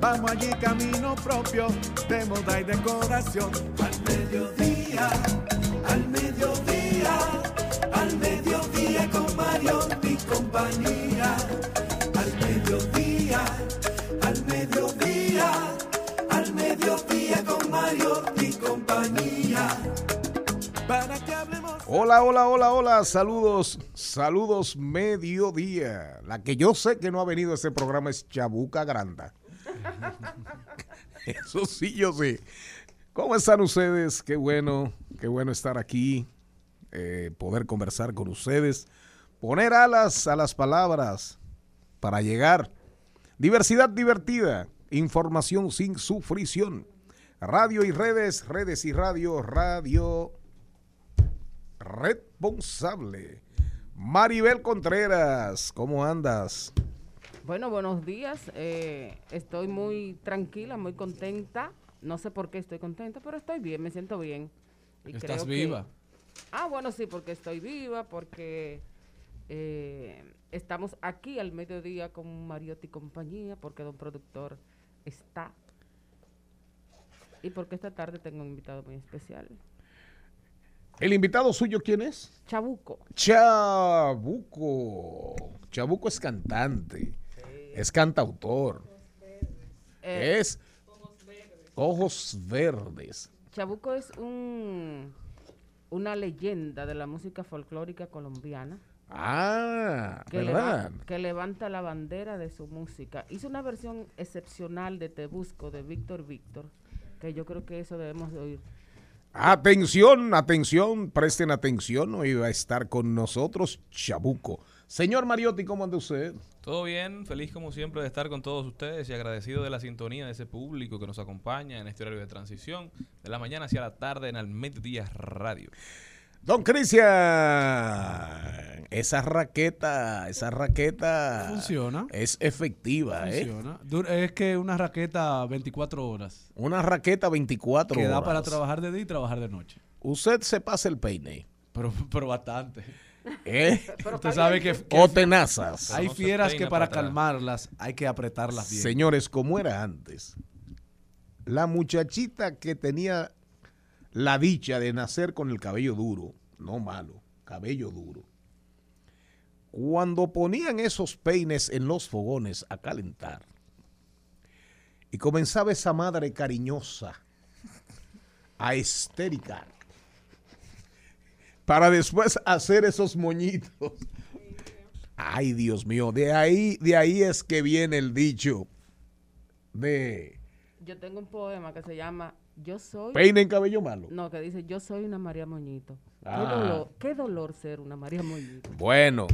Vamos allí camino propio de moda y decoración. Al mediodía, al mediodía, al mediodía con Mario y compañía. Al mediodía, al mediodía, al mediodía con Mario y compañía. Para que hablemos. Hola, hola, hola, hola, saludos, saludos mediodía. La que yo sé que no ha venido a ese programa es Chabuca Granda. Eso sí, yo sé. ¿Cómo están ustedes? Qué bueno, qué bueno estar aquí, eh, poder conversar con ustedes, poner alas a las palabras para llegar. Diversidad divertida, información sin sufrición. Radio y redes, redes y radio, radio responsable. Maribel Contreras, ¿cómo andas? Bueno, buenos días. Eh, estoy muy tranquila, muy contenta. No sé por qué estoy contenta, pero estoy bien, me siento bien. Y Estás creo que- viva. Ah, bueno, sí, porque estoy viva, porque eh, estamos aquí al mediodía con Mariotti y compañía, porque don productor está. Y porque esta tarde tengo un invitado muy especial. ¿El invitado suyo quién es? Chabuco. Chabuco. Chabuco es cantante, es cantautor, Eh, es Ojos Verdes. Chabuco es un, una leyenda de la música folclórica colombiana. Ah, que, ¿verdad? leva- que levanta la bandera de su música. Hizo una versión excepcional de Te Busco de Víctor Víctor, que yo creo que eso debemos de oír. Atención, atención, presten atención, hoy va a estar con nosotros Chabuco. Señor Mariotti, ¿cómo anda usted? Todo bien, feliz como siempre de estar con todos ustedes y agradecido de la sintonía de ese público que nos acompaña en este horario de transición de la mañana hacia la tarde en el Mediodía Radio. Don Cristian, esa raqueta, esa raqueta Funciona. es efectiva, ¿eh? Funciona. Es que una raqueta 24 horas. Una raqueta 24 Que da horas. para trabajar de día y trabajar de noche. Usted se pasa el peine, Pero, pero bastante. ¿Eh? Usted sabe que, que o tenazas. hay fieras que para calmarlas hay que apretarlas bien. Señores, como era antes, la muchachita que tenía la dicha de nacer con el cabello duro, no malo, cabello duro, cuando ponían esos peines en los fogones a calentar y comenzaba esa madre cariñosa a estericar para después hacer esos moñitos. Ay, Dios mío, de ahí, de ahí es que viene el dicho de Yo tengo un poema que se llama Yo soy... peine en cabello malo. No, que dice Yo soy una María Moñito. Qué, Ah. dolor, qué dolor ser una María Moñito. Bueno,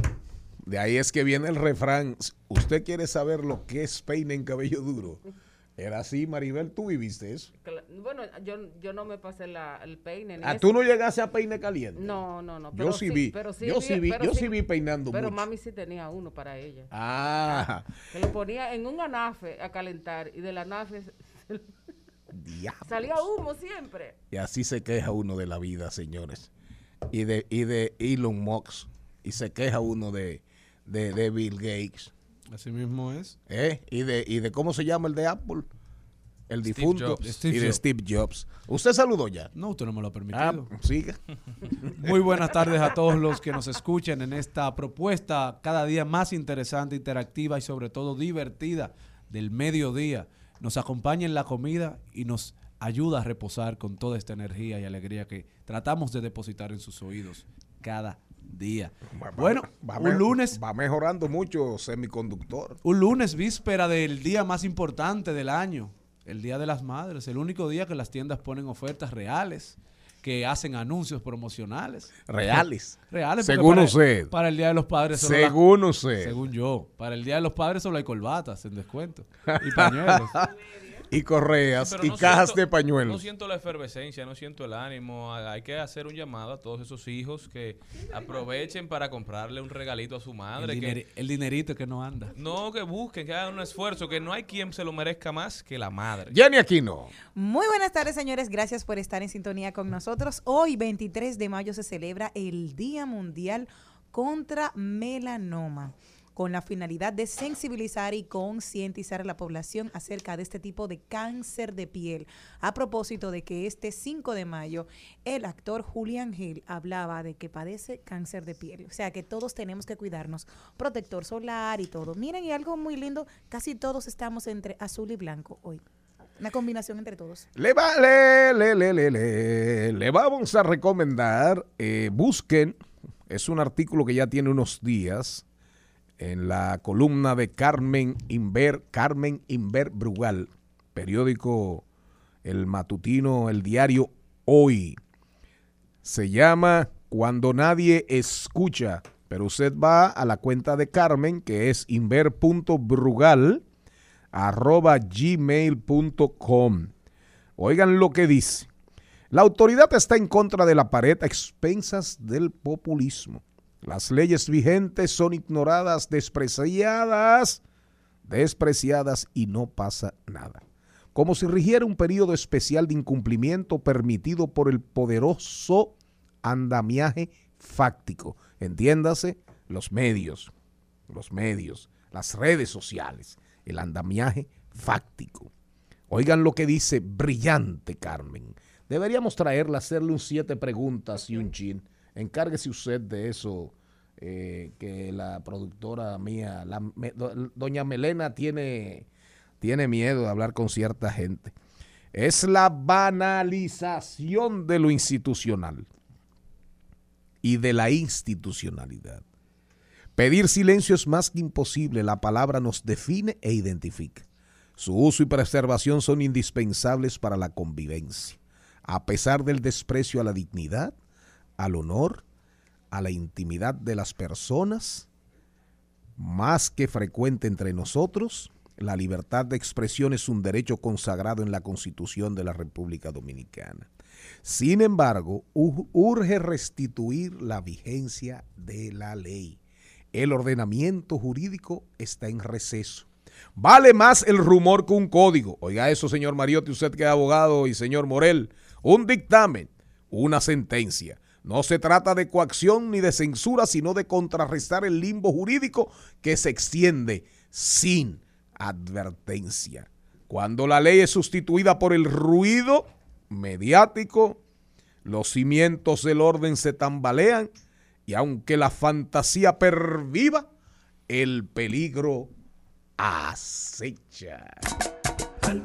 de ahí es que viene el refrán. ¿Usted quiere saber lo que es peine en cabello duro? Era así, Maribel, tú viviste eso. Bueno, yo, yo no me pasé la, el peine. ni Ah, eso. tú no llegaste a peine caliente. No, no, no. Yo sí vi, pero yo sí vi, yo sí vi peinando Pero mucho. mami sí tenía uno para ella. Ah, Que lo ponía en un anafe a calentar y del anafe... Salía humo siempre. Y así se queja uno de la vida, señores. Y de, y de Elon Musk. Y se queja uno de, de, de Bill Gates. Así mismo es. ¿eh? Y, de, y de cómo se llama el de Apple. El Steve difunto. Jobs. Steve y de Jobs. Steve Jobs. ¿Usted saludó ya? No, usted no me lo ha Ah, permitido. siga. Muy buenas tardes a todos los que nos escuchen en esta propuesta cada día más interesante, interactiva y sobre todo divertida del mediodía. Nos acompaña en la comida y nos ayuda a reposar con toda esta energía y alegría que tratamos de depositar en sus oídos cada día. Va- Bueno, va un lunes, Va mejorando mucho semiconductor. un lunes víspera del día más importante del año, el Día de las Madres, el único día que las tiendas ponen ofertas reales, que hacen anuncios promocionales. Reales. Reales. Según para, usted. Para el Día de los Padres. solo la- Según usted. según yo. Para el Día de los Padres solo hay colbatas en descuento. Y pañuelos. y correas Pero y no cajas siento- de pañuelos. No siento la efervescencia, no siento el ánimo. Hay que hacer un llamado a todos esos hijos que aprovechen para comprarle un regalito a su el, madre. que- dineri- el dinerito que no anda. no, que busquen, que hagan un esfuerzo, que no hay quien se lo merezca más que la madre. Jenny Aquino. Muy buenas tardes, señores. Gracias por estar en sintonía con nosotros. Hoy, 23 de mayo, se celebra el Día Mundial contra Melanoma con la finalidad de sensibilizar y concientizar a la población acerca de este tipo de cáncer de piel. A propósito de que este 5 de mayo el actor Julian Hill hablaba de que padece cáncer de piel. O sea que todos tenemos que cuidarnos. Protector solar y todo. Miren, y algo muy lindo, casi todos estamos entre azul y blanco hoy. Una combinación entre todos. Le, va, le, le, le, le vamos a recomendar, eh, busquen, es un artículo que ya tiene unos días en la columna de Carmen Inver, Carmen Inver Brugal, periódico El Matutino, el diario Hoy. Se llama Cuando nadie escucha, pero usted va a la cuenta de Carmen, que es inver.brugal, arroba gmail.com. Oigan lo que dice. La autoridad está en contra de la pared a expensas del populismo. Las leyes vigentes son ignoradas, despreciadas, despreciadas y no pasa nada. Como si rigiera un periodo especial de incumplimiento permitido por el poderoso andamiaje fáctico. Entiéndase, los medios, los medios, las redes sociales, el andamiaje fáctico. Oigan lo que dice brillante Carmen. Deberíamos traerla, hacerle un siete preguntas y un chin. Encárguese usted de eso, eh, que la productora mía, la doña Melena, tiene, tiene miedo de hablar con cierta gente. Es la banalización de lo institucional y de la institucionalidad. Pedir silencio es más que imposible, la palabra nos define e identifica. Su uso y preservación son indispensables para la convivencia, a pesar del desprecio a la dignidad, al honor, a la intimidad de las personas, más que frecuente entre nosotros, la libertad de expresión es un derecho consagrado en la Constitución de la República Dominicana. Sin embargo, urge restituir la vigencia de la ley. El ordenamiento jurídico está en receso. Vale más el rumor que un código. Oiga eso, señor Mariotti, usted que es abogado y señor Morel. Un dictamen, una sentencia. No se trata de coacción ni de censura, sino de contrarrestar el limbo jurídico que se extiende sin advertencia. Cuando la ley es sustituida por el ruido mediático, los cimientos del orden se tambalean y aunque la fantasía perviva, el peligro acecha. Al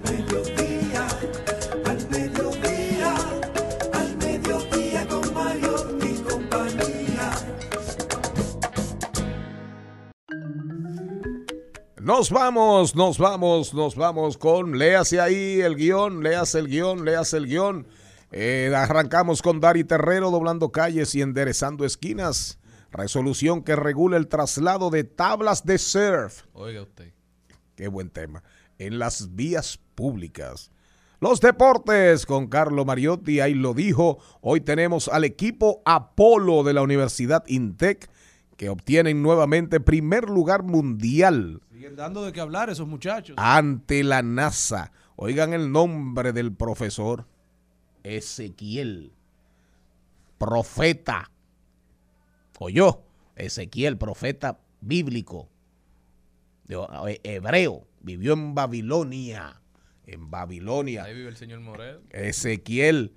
Nos vamos, nos vamos, nos vamos con, léase ahí el guion, léase el guion, léase el guion. Eh, arrancamos con Dari Terrero doblando calles y enderezando esquinas. Resolución que regula el traslado de tablas de surf. Oiga usted. Qué buen tema. En las vías públicas. Los deportes con Carlo Mariotti, ahí lo dijo. Hoy tenemos al equipo Apolo de la Universidad Intec que obtienen nuevamente primer lugar mundial Siguen dando de qué hablar esos muchachos. ante la NASA. Oigan el nombre del profesor. Ezequiel. Profeta. Oyó. Ezequiel, profeta bíblico. eh, hebreo. Vivió en Babilonia. En Babilonia. Ahí vive el señor Morel. Ezequiel.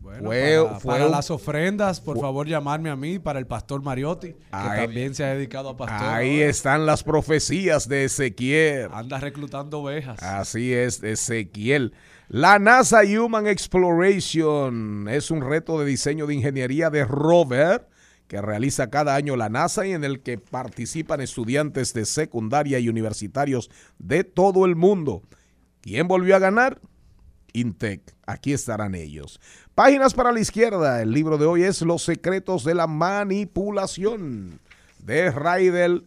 Bueno, Fue- para, fue para un- las ofrendas, por favor, llamarme a mí, para el pastor Mariotti, que también se ha dedicado a pastor. Ahí están las profecías de Ezequiel. Anda reclutando ovejas. Así es, Ezequiel. La NASA Human Exploration es un reto de diseño de ingeniería de rover que realiza cada año la NASA y en el que participan estudiantes de secundaria y universitarios de todo el mundo. ¿Quién volvió a ganar? Intec. Aquí estarán ellos. Páginas para la izquierda. El libro de hoy es Los secretos de la manipulación de Raidel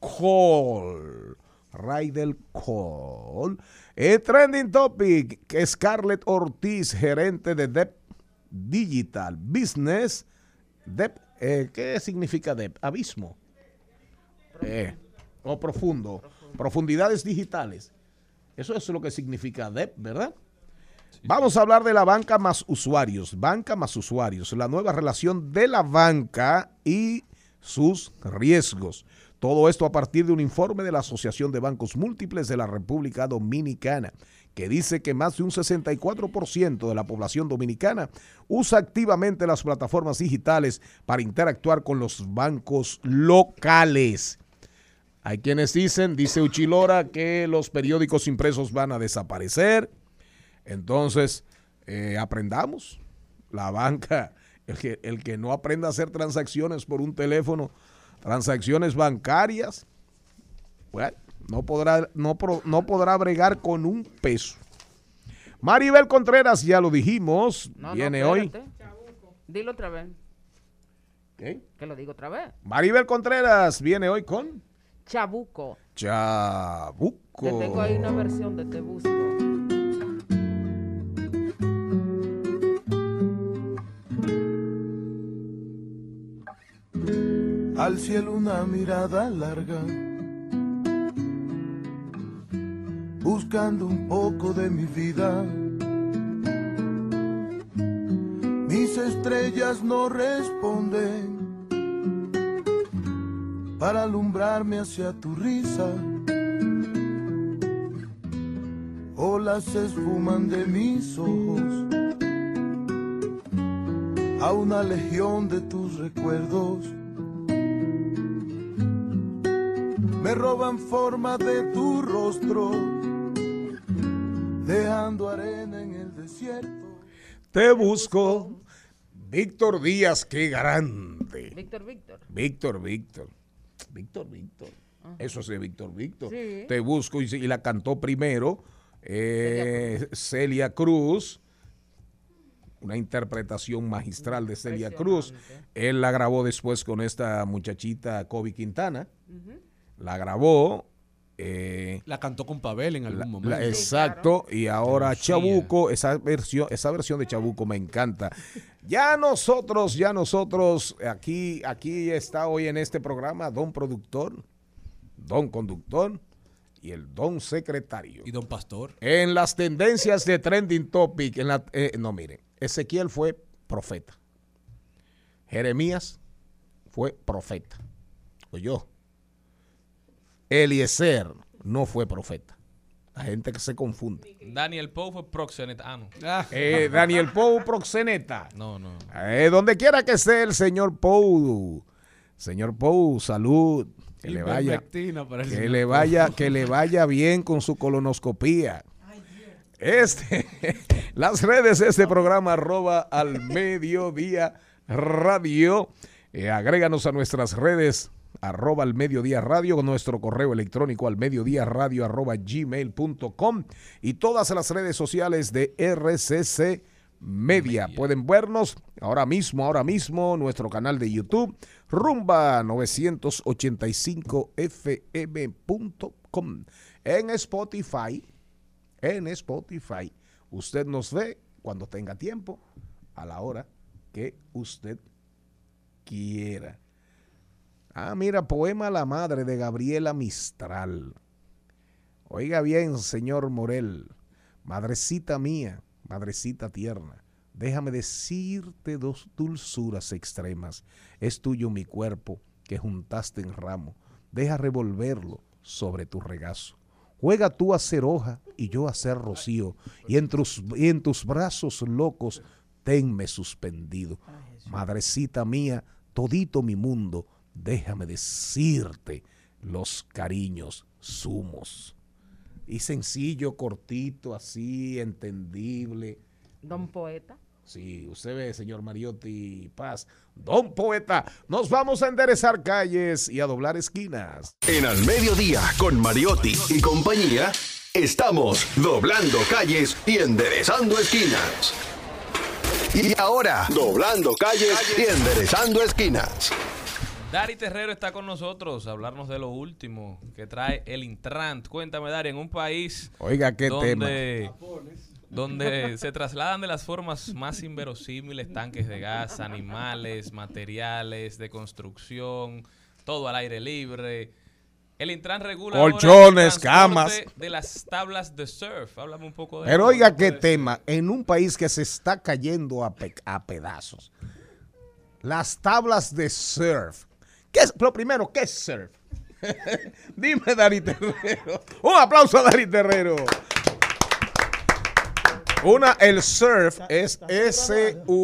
Cole. Raidel Cole. Eh, trending topic. Scarlett Ortiz, gerente de Dep Digital Business. Dep, eh, ¿Qué significa Dep? Abismo. Eh, o profundo. Profundidades digitales. Eso es lo que significa DEP, ¿verdad? Vamos a hablar de la banca más usuarios. Banca más usuarios. La nueva relación de la banca y sus riesgos. Todo esto a partir de un informe de la Asociación de Bancos Múltiples de la República Dominicana, que dice que más de un 64% de la población dominicana usa activamente las plataformas digitales para interactuar con los bancos locales. Hay quienes dicen, dice Uchilora, que los periódicos impresos van a desaparecer. Entonces, eh, aprendamos. La banca, el que, el que no aprenda a hacer transacciones por un teléfono, transacciones bancarias, bueno, no podrá, no, pro- no podrá bregar con un peso. Maribel Contreras, ya lo dijimos, No, no, viene hoy. Dilo otra vez. ¿ok? Que lo digo otra vez. Maribel Contreras viene hoy con Chabuco. Chabuco. Que tengo ahí una versión de Te Busco. Al cielo una mirada larga, buscando un poco de mi vida. Mis estrellas no responden para alumbrarme hacia tu risa. Olas se esfuman de mis ojos a una legión de tus recuerdos. Me roban forma de tu rostro, dejando arena en el desierto. Te busco. Víctor Díaz, qué grande. Víctor, Víctor. Víctor, Víctor. Víctor, Víctor. Eso es de Víctor, Víctor. Sí. Te busco y, y la cantó primero eh, Celia Cruz. Una interpretación magistral de Celia Cruz. Él la grabó después con esta muchachita Kobe Quintana. La grabó. eh, La cantó con Pavel en algún la- momento. la- exacto, y ahora Lucía. Chabuco, esa versión, esa versión de Chabuco me encanta. Ya nosotros, ya nosotros, aquí, aquí está hoy en este programa Don Productor, Don Conductor y el Don Secretario. Y Don Pastor. En las tendencias de Trending Topic, en la, eh, no mire, Ezequiel fue profeta. Jeremías fue profeta. Oyó. Eliezer no fue profeta. La gente que se confunde. Daniel Poe fue proxenetano. Ah, Eh, Daniel Pou, proxeneta. No, no. Eh, donde quiera que esté el señor Pou. Señor Pou, salud. Que le vaya, ivermectina para el que señor le vaya, que le vaya bien con su colonoscopía. Este, las redes de este programa arroba al mediodía radio. Eh, agréganos a nuestras redes arroba al mediodía radio con nuestro correo electrónico al mediodía radio arroba gmail.com y todas las redes sociales de RCC Media. Pueden vernos ahora mismo, ahora mismo, nuestro canal de YouTube, rumba 985fm.com. En Spotify, en Spotify, usted nos ve cuando tenga tiempo, a la hora que usted quiera. Ah, mira, poema la madre de Gabriela Mistral. Oiga bien, señor Morel. Madrecita mía, madrecita tierna, déjame decirte dos dulzuras extremas. Es tuyo mi cuerpo que juntaste en ramo. Deja revolverlo sobre tu regazo. Juega tú a ser hoja y yo a ser rocío, y en tus, y en tus brazos locos tenme suspendido. Madrecita mía, todito mi mundo, déjame decirte los cariños sumos. Y sencillo, cortito, así, entendible. Don Poeta. Sí, usted ve, señor Mariotti Paz. Don Poeta, nos vamos a enderezar calles y a doblar esquinas. En Al Mediodía, con Mariotti y compañía, estamos doblando calles y enderezando esquinas. Y ahora, doblando calles y enderezando esquinas. Dari Terrero está con nosotros a hablarnos de lo último que trae el Intrant. Cuéntame, Dari, en un país Oiga, qué donde, donde se trasladan de las formas más inverosímiles tanques de gas, animales, materiales de construcción, todo al aire libre. El Intran regula Colchones, camas. de las tablas de surf. Háblame un poco de Pero oiga ¿Cómo qué tema, en un país que se está cayendo a, pe- a pedazos. Las tablas de surf. ¿Qué es? Lo primero, ¿qué es surf? Dime, Dari Terrero. Un aplauso a Dari Terrero. Una, el surf es S-U-R-F,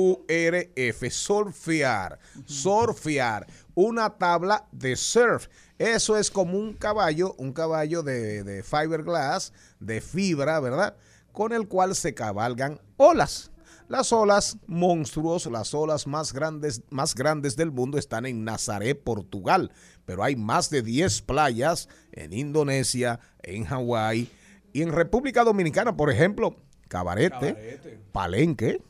surfear, surfear, una tabla de surf. Eso es como un caballo, un caballo de, de fiberglass, de fibra, ¿verdad? Con el cual se cabalgan olas. Las olas monstruos, las olas más grandes, más grandes del mundo están en Nazaré, Portugal, pero hay más de 10 playas en Indonesia, en Hawái y en República Dominicana, por ejemplo, Cabarete, Palenque.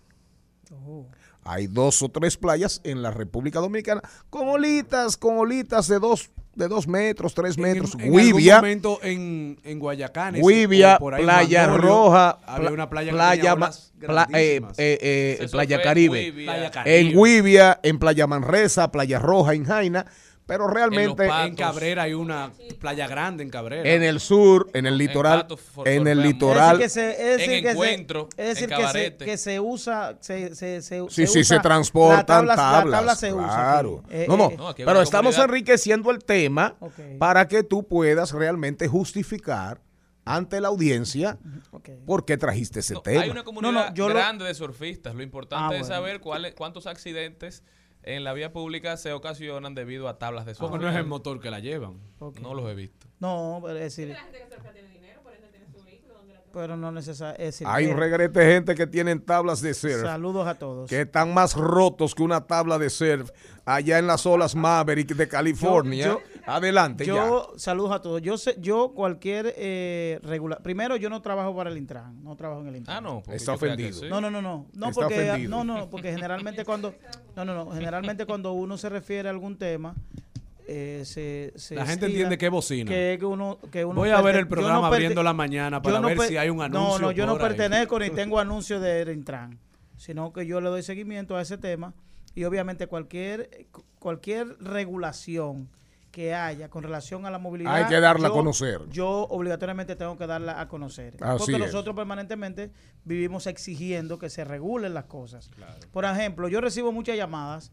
Hay dos o tres playas en la República Dominicana con olitas, con olitas de dos, de dos metros, tres metros. En, en algún momento en, en Guayacanes. Huivia, o por ahí Playa Roja, Había una playa, playa, que pla- eh, eh, eh, Playa Caribe. Playa Caribe. En Huivia, en Playa Manresa, Playa Roja, en Jaina, pero realmente en Cabrera hay una playa grande en Cabrera. en el sur, en el litoral, en el litoral, Es decir, que se, es decir En que se- encuentro, es decir en que, se, cabarete. que se usa, se, se, se, Sí, sí, usa- se transportan la tabla, tablas. La tabla se usa. claro. aquí. Eh, no, no, eh, No, aquí hay pero estamos comunidad. enriqueciendo el tema para que tú puedas realmente justificar ante la audiencia ok. por qué trajiste ese No, tema. Hay una comunidad No, no, yo lo- grande de surfistas. Lo importante Ah, es bueno. saber cuáles, cuántos accidentes en la vía pública se ocasionan debido a tablas de surf. Porque no es el motor que la llevan. No los he visto. No, pero es decir. Pero no necesariamente. Hay un regrete de gente que tienen tablas de surf Saludos a todos. que están más rotos que una tabla de surf allá en las olas Maverick de California. Yo- Adelante ya. Yo, saludos a todos. Yo sé, yo cualquier eh, regular. Primero, yo no trabajo para el Intran. No trabajo en el Intran. Ah, no. Está yo ofendido. sí. No, no, no, no. No, Está porque, ofendido. no, no, porque generalmente cuando, no, no, no, generalmente cuando uno se refiere a algún tema, eh, se, se La gente entiende que bocina. que, que uno, que uno Voy a ver el yo programa perte- abriendo la mañana para yo no ver si hay un No, anuncio. no, yo no por ahí. pertenezco ni tengo anuncio de Intran, sino que yo le doy seguimiento a ese tema y obviamente cualquier cualquier regulación que haya con relación a la movilidad Hay que darla a conocer. Yo obligatoriamente tengo que darla a conocer. Así porque es. nosotros permanentemente vivimos exigiendo que se regulen las cosas. Por ejemplo, yo recibo muchas llamadas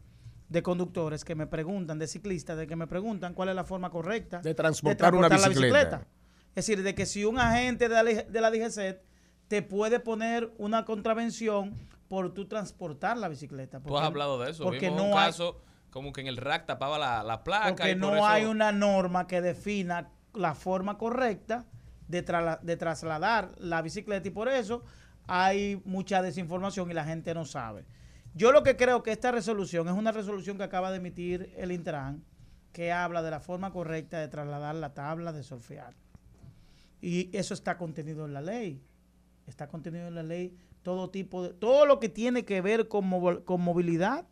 de conductores que me preguntan, de ciclistas, de que me preguntan cuál es la forma correcta De transportar una la bicicleta. Es decir, de que si un agente de la, de la DGC te puede poner una contravención por tú transportar la bicicleta. Tú has hablado de eso. Porque Vimos no un hay, caso como que en el rack tapaba la, la placa. porque y por no eso- hay una norma que defina la forma correcta de, trala- de trasladar la bicicleta y por eso hay mucha desinformación y la gente no sabe. Yo lo que creo que esta resolución es una resolución que acaba de emitir el Intran que habla de la forma correcta de trasladar la tabla de surfear. Y eso está contenido en la ley. Está contenido en la ley todo tipo de todo lo que tiene que ver con, con movilidad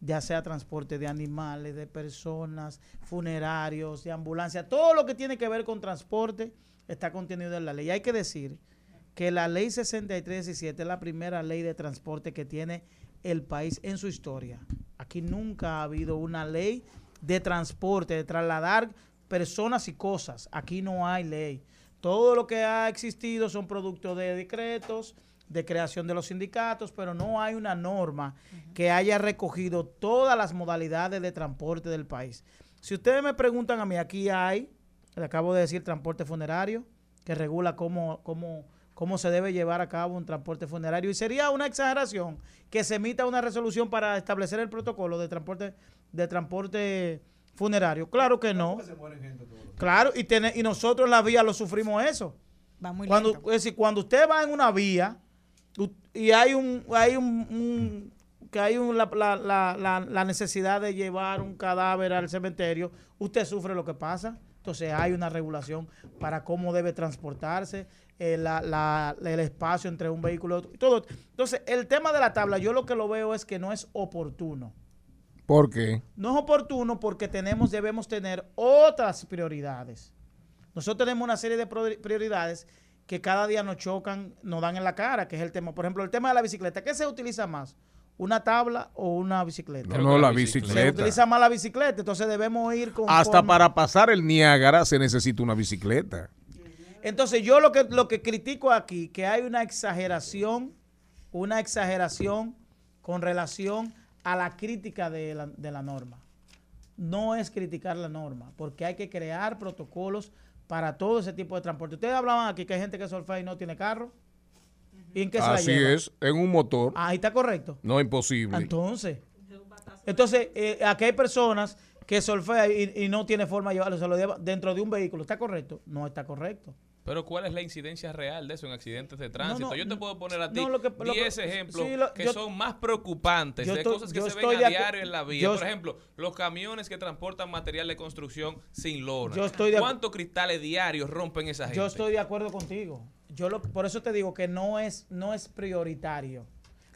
ya sea transporte de animales, de personas, funerarios, de ambulancia, todo lo que tiene que ver con transporte está contenido en la ley. Hay que decir que la ley 6317 es la primera ley de transporte que tiene el país en su historia. Aquí nunca ha habido una ley de transporte, de trasladar personas y cosas. Aquí no hay ley. Todo lo que ha existido son productos de decretos, de creación de los sindicatos, pero no hay una norma que haya recogido todas las modalidades de transporte del país. Si ustedes me preguntan a mí, aquí hay, le acabo de decir, transporte funerario, que regula cómo, cómo, cómo se debe llevar a cabo un transporte funerario. Y sería una exageración que se emita una resolución para establecer el protocolo de transporte, de transporte funerario. Claro que no. Claro, y, tiene, y nosotros en la vía lo sufrimos eso. Va muy Cuando, lento. es decir, cuando usted va en una vía y hay un, hay un, un- que hay un- la, la- la- la- necesidad de llevar un cadáver al cementerio, usted sufre lo que pasa. Entonces hay una regulación para cómo debe transportarse, eh, la- la- el espacio entre un vehículo y otro, todo. Entonces, el tema de la tabla, yo lo que lo veo es que no es oportuno. ¿Por qué? No es oportuno porque tenemos, debemos tener otras prioridades. Nosotros tenemos una serie de prioridades que cada día nos chocan, nos dan en la cara, que es el tema. Por ejemplo, el tema de la bicicleta. ¿Qué se utiliza más? ¿Una tabla o una bicicleta? No, no, la Se bicicleta. utiliza más la bicicleta, entonces debemos ir con... Hasta para pasar el Niágara se necesita una bicicleta. Entonces yo lo que, lo que critico aquí, que hay una exageración, una exageración con relación a la crítica de la, de la norma. No es criticar la norma, porque hay que crear protocolos para todo ese tipo de transporte. Ustedes hablaban aquí que hay gente que surfea y no tiene carro. ¿Y en qué se la Así lleva? es, en un motor. Ahí está correcto. No imposible. Entonces, entonces eh, aquí hay personas que surfean y, y no tiene forma de llevarlo, se lo lleva dentro de un vehículo. ¿Está correcto? No está correcto. Pero ¿cuál es la incidencia real de eso en accidentes de tránsito? no, yo te puedo poner a ti no, lo que- lo que- 10 ejemplos sí, lo- que yo- son más preocupantes de cosas que se ven a diario en la vía. yo- Por ejemplo, los camiones que transportan material de construcción sin lona. Yo estoy de acu- ¿Cuántos cristales diarios rompen esa gente? Yo estoy de acuerdo contigo. Yo lo, por eso te digo que no es, no es prioritario.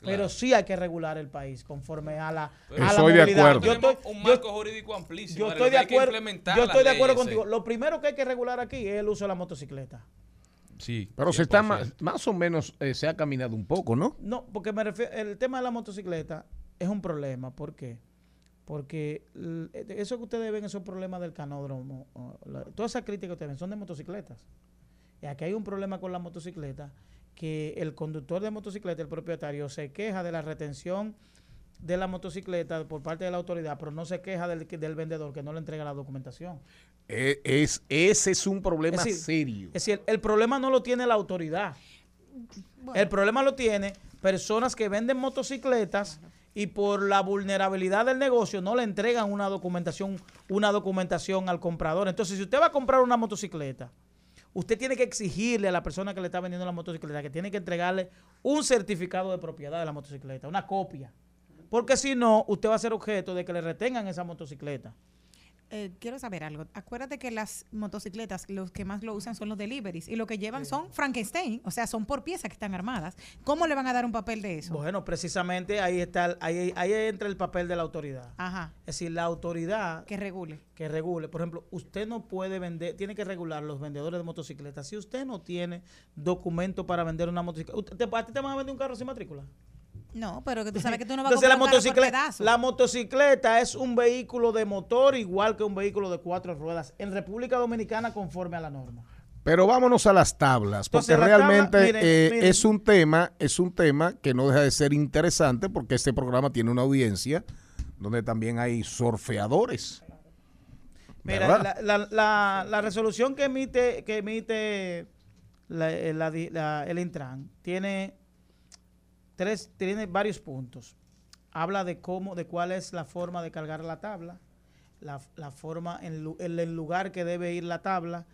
Claro. Pero sí hay que regular el país conforme a la, Pero a la Estoy de movilidad. acuerdo. Yo Tenemos estoy, un yo- marco jurídico amplísimo. yo de estoy de hay que acuerdo, implementar yo estoy de acuerdo contigo. eh. Lo primero que hay que regular aquí es el uso de la motocicleta. Sí, Pero se está 100%. más, más o menos, eh, se ha caminado un poco, ¿no? No, porque me refiero, el tema de la motocicleta es un problema. ¿Por qué? Porque l- eso que ustedes ven, esos problemas del canódromo, todas esas críticas que ustedes ven son de motocicletas. Y aquí hay un problema con la motocicleta, que el conductor de motocicleta, el propietario, se queja de la retención de la motocicleta por parte de la autoridad, pero no se queja del, del vendedor que no le entrega la documentación. Eh, es, ese es un problema Es decir, serio. Es decir, el problema no lo tiene la autoridad. El problema lo tiene personas que venden motocicletas y por la vulnerabilidad del negocio no le entregan una documentación, una documentación al comprador. Entonces, si usted va a comprar una motocicleta, usted tiene que exigirle a la persona que le está vendiendo la motocicleta que tiene que entregarle un certificado de propiedad de la motocicleta, una copia. Porque si no, usted va a ser objeto de que le retengan esa motocicleta. Eh, quiero saber algo. Acuérdate que las motocicletas, los que más lo usan son los deliveries y lo que llevan son Frankenstein, o sea, son por piezas que están armadas. ¿Cómo le van a dar un papel de eso? Bueno, precisamente ahí está, ahí, ahí entra el papel de la autoridad. Ajá, Es decir, la autoridad que regule. que regule. Por ejemplo, usted no puede vender, tiene que regular los vendedores de motocicletas. Si usted no tiene documento para vender una motocicleta, ¿Usted- te- ¿a ti te van a vender un carro sin matrícula? No, pero que tú sabes que tú no vas a Entonces comprar la motocicleta, pedazo. la motocicleta es un vehículo de motor igual que un vehículo de cuatro ruedas en República Dominicana conforme a la norma. Pero vámonos a las tablas, porque Entonces, la tabla, realmente miren, eh, miren. es un tema, es un tema que no deja de ser interesante porque este programa tiene una audiencia donde también hay surfeadores. Mira, la, la- la- la resolución que emite, que emite la- eh, la di- la- el Intran tiene tres, tiene varios puntos. Habla de cómo, de cuál es la forma de cargar la tabla, la, la forma, en, el lugar que debe ir la tabla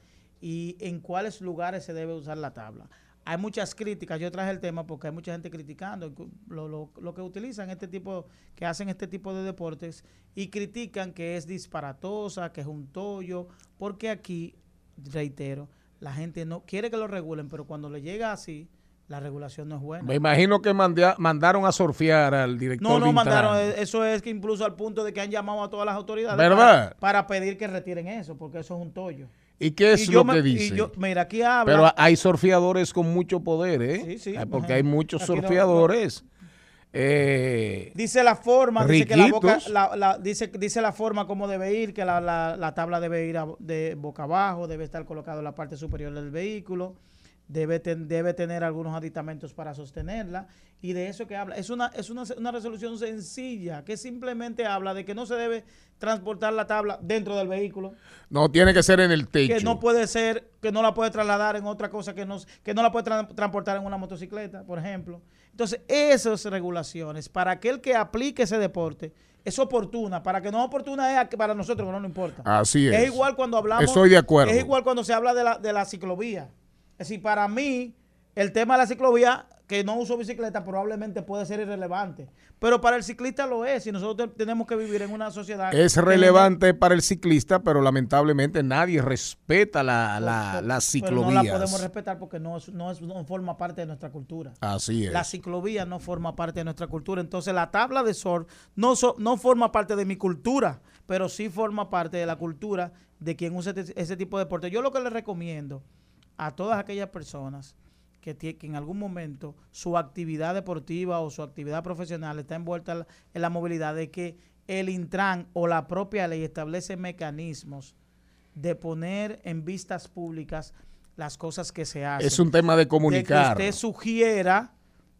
y en cuáles lugares se debe usar la tabla. Hay muchas críticas, yo traje el tema porque hay mucha gente criticando lo, lo- lo que utilizan este tipo, que hacen este tipo de deportes y critican que es disparatosa, que es un tollo, porque aquí, reitero, la gente no quiere que lo regulen, pero cuando le llega así, la regulación no es buena. Me imagino que mandea- mandaron a surfear al director No, no mandaron, eh, eso es que incluso al punto de que han llamado a todas las autoridades ¿Verdad? Para, para pedir que retiren eso, porque eso es un tollo. ¿Y qué es Y lo me- que dice? yo- mira, aquí habla. Pero hay surfeadores con mucho poder, ¿eh? Sí, sí, Ah, Porque hay muchos surfeadores. eh, Dice la forma, dice que la boca, la- la- dice, dice la forma como debe ir, que la, la- la tabla debe ir a- de boca abajo, debe estar colocado en la parte superior del vehículo, debe, ten- debe tener algunos aditamentos para sostenerla, y de eso que habla. Es una, es una, una resolución sencilla, que simplemente habla de que no se debe transportar la tabla dentro del vehículo, no tiene que ser en el techo. que no puede ser, que no la puede trasladar en otra cosa, que no, que no la puede tra- transportar en una motocicleta, por ejemplo. Entonces, esas regulaciones, para aquel que aplique ese deporte, es oportuna. Para que no oportuna es a que para nosotros, no nos importa. Así es. Es igual cuando hablamos. Estoy de acuerdo. Es igual cuando se habla de la, de la ciclovía. Es decir, para mí, el tema de la ciclovía, que no uso bicicleta, probablemente puede ser irrelevante. Pero para el ciclista lo es. Y nosotros te- tenemos que vivir en una sociedad. Es no- relevante para el ciclista, pero lamentablemente nadie respeta la, la, Pero- las pero no la podemos ciclovías. respetar porque no, es- no, es- no forma parte de nuestra cultura. Así es. La ciclovía no forma parte de nuestra cultura. Entonces, la tabla de surf no, so- no forma parte de mi cultura, pero sí forma parte de la cultura de quien usa este- ese tipo de deporte. Yo lo que le recomiendo a todas aquellas personas que, que en algún momento su actividad deportiva o su actividad profesional está envuelta en la- en la movilidad, de que el Intran o la propia ley establece mecanismos de poner en vistas públicas las cosas que se hacen Es un tema de comunicar. de que usted sugiera,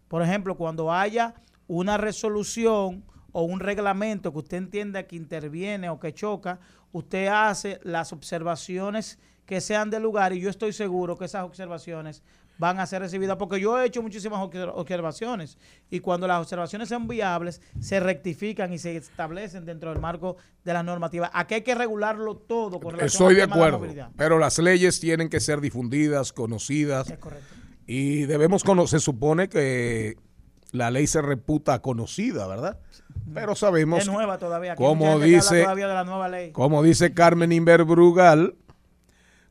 por ejemplo, cuando haya una resolución o un reglamento que usted entienda que interviene o que choca, usted hace las observaciones que sean del lugar y yo estoy seguro que esas observaciones van a ser recibidas porque yo he hecho muchísimas obser- observaciones y cuando las observaciones son viables se rectifican y se establecen dentro del marco de las normativas. Aquí hay que regularlo todo con Estoy de la acuerdo. movilidad. Pero las leyes tienen que ser difundidas, conocidas. Es correcto. Y debemos conocer, se supone que la ley se reputa conocida, ¿verdad? Pero sabemos, Es nueva todavía. Aquí como dice, todavía de la nueva ley. como dice Carmen Inver Brugal,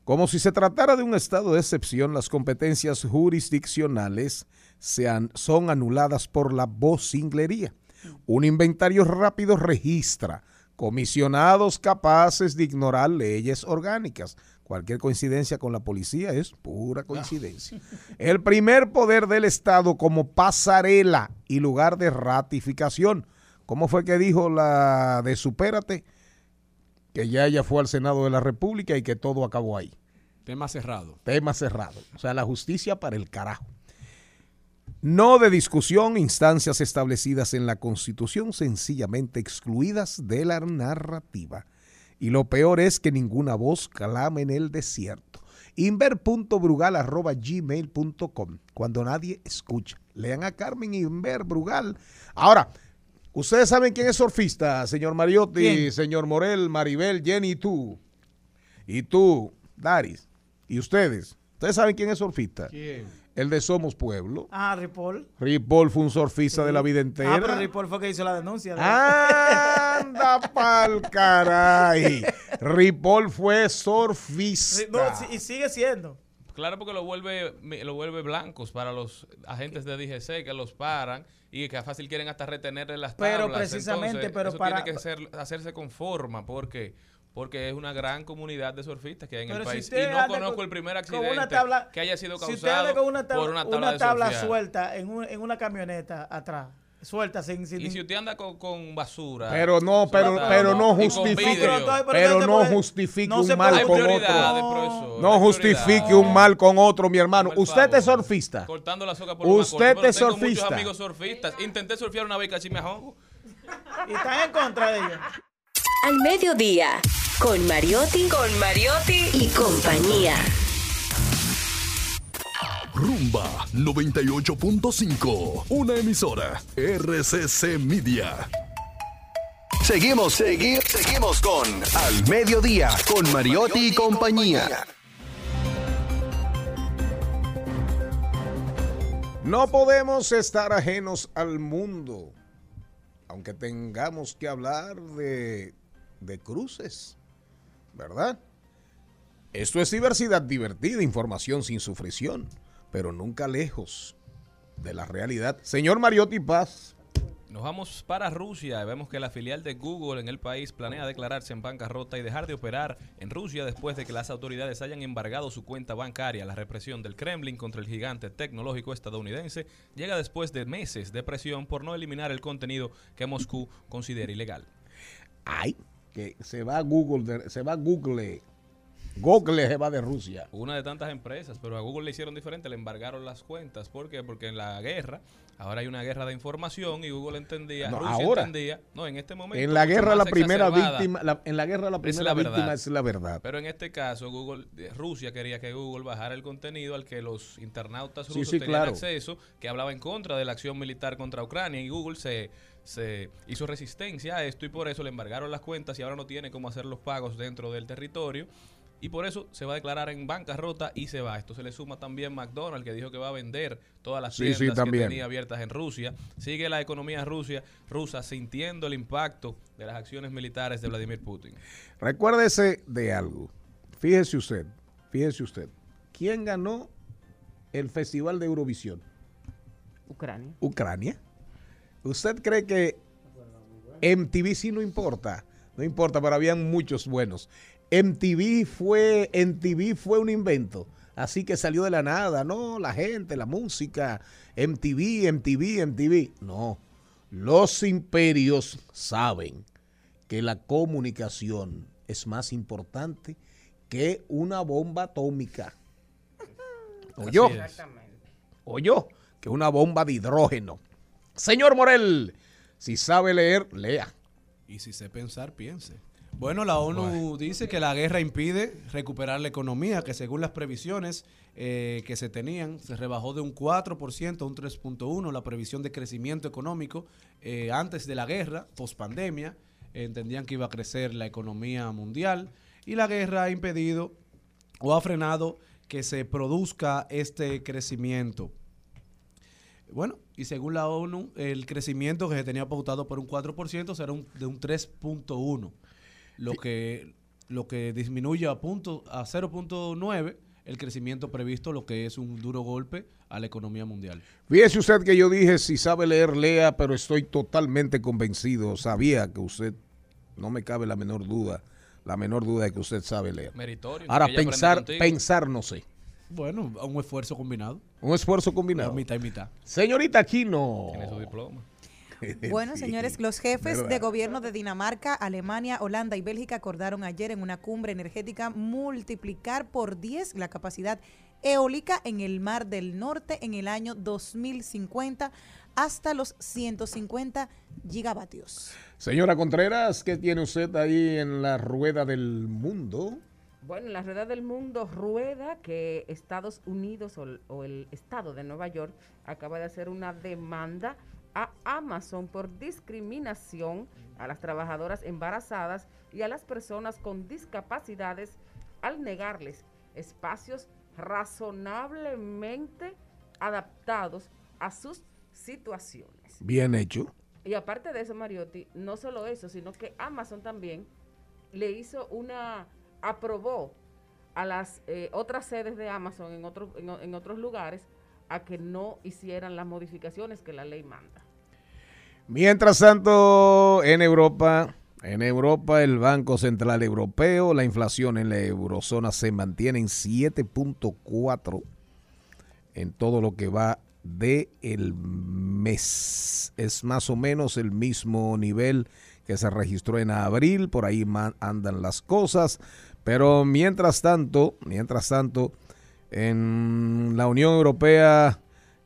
como si se tratara de un estado de excepción, las competencias jurisdiccionales sean, son anuladas por la vocinglería. Un inventario rápido registra comisionados capaces de ignorar leyes orgánicas. Cualquier coincidencia con la policía es pura coincidencia. El primer poder del Estado como pasarela y lugar de ratificación. ¿Cómo fue que dijo la de Supérate? Que ya ella fue al Senado de la República y que todo acabó ahí. Tema cerrado. Tema cerrado. O sea, la justicia para el carajo. No de discusión, instancias establecidas en la Constitución sencillamente excluidas de la narrativa. Y lo peor es que ninguna voz clama en el desierto. Inver.brugal.gmail.com Cuando nadie escucha. Lean a Carmen Inver Brugal. Ahora, ustedes saben quién es surfista, señor Mariotti, ¿Quién? señor Morel, Maribel, Jenny y tú. Y tú, Daris. Y ustedes. Ustedes saben quién es surfista. ¿Quién? El de Somos Pueblo. Ah, Ripoll. Ripoll fue un surfista de la vida entera. Ah, pero Ripoll fue que hizo la denuncia. ¿no? Anda pa'l caray. Ripoll fue surfista. No, y sigue siendo. Claro, porque lo vuelve, lo vuelve blancos para los agentes de DGC que los paran y que fácil quieren hasta retenerle las Pero tablas. precisamente, Entonces, pero eso para- tiene que ser, hacerse con forma porque porque es una gran comunidad de surfistas que hay en Pero el si país. y no conozco con- el primer accidente una tabla- que haya sido Si causado con una tabla, por una tabla, una de tabla surfear. suelta en, un- en una camioneta atrás, suelta sin... sin Y si usted anda con, con basura. Pero no, pero, suelta, pero no con justifique, pero pero no no justifique no un mal con otro. No justifique un mal con otro, mi hermano. Por Usted favor. es surfista. Cortando la soga por Usted una es tengo surfista. muchos amigos surfistas. Intenté surfear una vez y casi me. Y están en contra de ellos. Al mediodía, con Mariotti, con Mariotti y compañía. Rumba 98.5. Una emisora. RCC Media. Seguimos, seguimos, seguimos con Al Mediodía, con Mariotti y compañía. No podemos estar ajenos al mundo, aunque tengamos que hablar de, de cruces, ¿verdad? Esto es diversidad divertida, información sin sufrición, pero nunca lejos de la realidad. Señor Mariotti Paz, Nos vamos para Rusia. Vemos que la filial de Google en el país planea declararse en bancarrota y dejar de operar en Rusia después de que las autoridades hayan embargado su cuenta bancaria. La represión del Kremlin contra el gigante tecnológico estadounidense llega después de meses de presión por no eliminar el contenido que Moscú considera ilegal. Ay, que se va Google, se va Google. Google se va de Rusia. Una de tantas empresas, pero a Google le hicieron diferente, le embargaron las cuentas. ¿Por qué? Porque en la guerra, ahora hay una guerra de información y Google entendía, No, Rusia ahora. entendía, no, en este momento. En la guerra la primera víctima, la- en la guerra la Es primera la víctima verdad. es la verdad. Pero en este caso, Google, eh, Rusia quería que Google bajara el contenido al que los internautas Sí, rusos sí, tenían claro. acceso, que hablaba en contra de la acción militar contra Ucrania y Google se, se hizo resistencia a esto y por eso le embargaron las cuentas y ahora no tiene cómo hacer los pagos dentro del territorio. Y por eso se va a declarar en bancarrota y se va. Esto se le suma también McDonald's, que dijo que va a vender todas las Sí, tiendas sí, que tenía abiertas en Rusia. Sigue la economía rusia, rusa sintiendo el impacto de las acciones militares de Vladimir Putin. Recuérdese de algo. Fíjese usted, fíjese usted. ¿Quién ganó el Festival de Eurovisión? Ucrania. Ucrania. ¿Usted cree que MTV sí no importa? No importa, pero habían muchos buenos. MTV fue, MTV fue un invento. Así que salió de la nada, no, la gente, la música, MTV, MTV, MTV. No, los imperios saben que la comunicación es más importante que una bomba atómica. Así es. Exactamente. Oyó, que una bomba de hidrógeno. Señor Morel, si sabe leer, lea. Y si sé pensar, piense. Bueno, la ONU dice que la guerra impide recuperar la economía, que según las previsiones eh, que se tenían, se rebajó de un 4% a un 3.1% la previsión de crecimiento económico eh, antes de la guerra, pospandemia. eh, entendían que iba a crecer la economía mundial y la guerra ha impedido o ha frenado que se produzca este crecimiento. Bueno, y según la ONU, el crecimiento que se tenía pautado por un 4% será un- de un 3.1, lo que, lo que disminuye a, punto, a 0.9 el crecimiento previsto, lo que es un duro golpe a la economía mundial. Fíjese usted que yo dije, si sabe leer, lea, pero estoy totalmente convencido. Sabía que usted, no me cabe la menor duda, la menor duda de que usted sabe leer. Meritorio. Ahora, pensar, pensar no sé. Bueno, un esfuerzo combinado, Un esfuerzo combinado. mitad y mitad. Señorita Aquino. Tiene su diploma. Bueno, Sí, señores, los jefes verdad. de gobierno de Dinamarca, Alemania, Holanda y Bélgica acordaron ayer en una cumbre energética multiplicar por 10 la capacidad eólica en el Mar del Norte en el año 2050 hasta los 150 gigavatios. Señora Contreras, ¿qué tiene usted ahí en la rueda del mundo? Bueno, la rueda del mundo rueda que Estados Unidos o, el- o el estado de Nueva York acaba de hacer una demanda a Amazon por discriminación a las trabajadoras embarazadas y a las personas con discapacidades al negarles espacios razonablemente adaptados a sus situaciones. Bien hecho. Y aparte de eso, Mariotti, no solo eso, sino que Amazon también le hizo una, aprobó a las eh, otras sedes de Amazon en, otros en, otros lugares a que no hicieran las modificaciones que la ley manda. Mientras tanto, en Europa, en Europa, el Banco Central Europeo, la inflación en la eurozona se mantiene en 7.4 en todo lo que va de el mes. Es más o menos el mismo nivel que se registró en abril, por ahí andan las cosas, pero mientras tanto, mientras tanto, en la Unión Europea,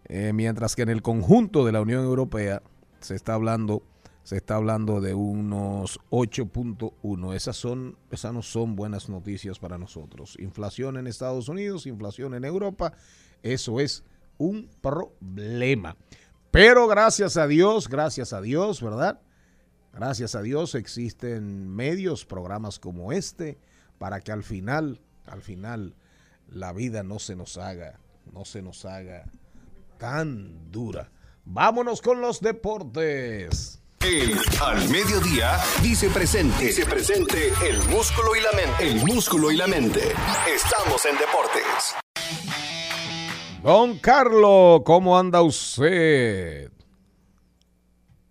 eh, mientras que en el conjunto de la Unión Europea se está hablando, se está hablando de unos 8.1. Esas son, esas no son buenas noticias para nosotros. Inflación en Estados Unidos, inflación en Europa, eso es un problema. Pero gracias a Dios, gracias a Dios, ¿verdad? Gracias a Dios existen medios, programas como este, para que al final, al final, la vida no se nos haga, no se nos haga tan dura. Vámonos con los deportes. El al mediodía dice presente. Dice presente el músculo y la mente. El músculo y la mente. Estamos en deportes. Don Carlos, ¿cómo anda usted?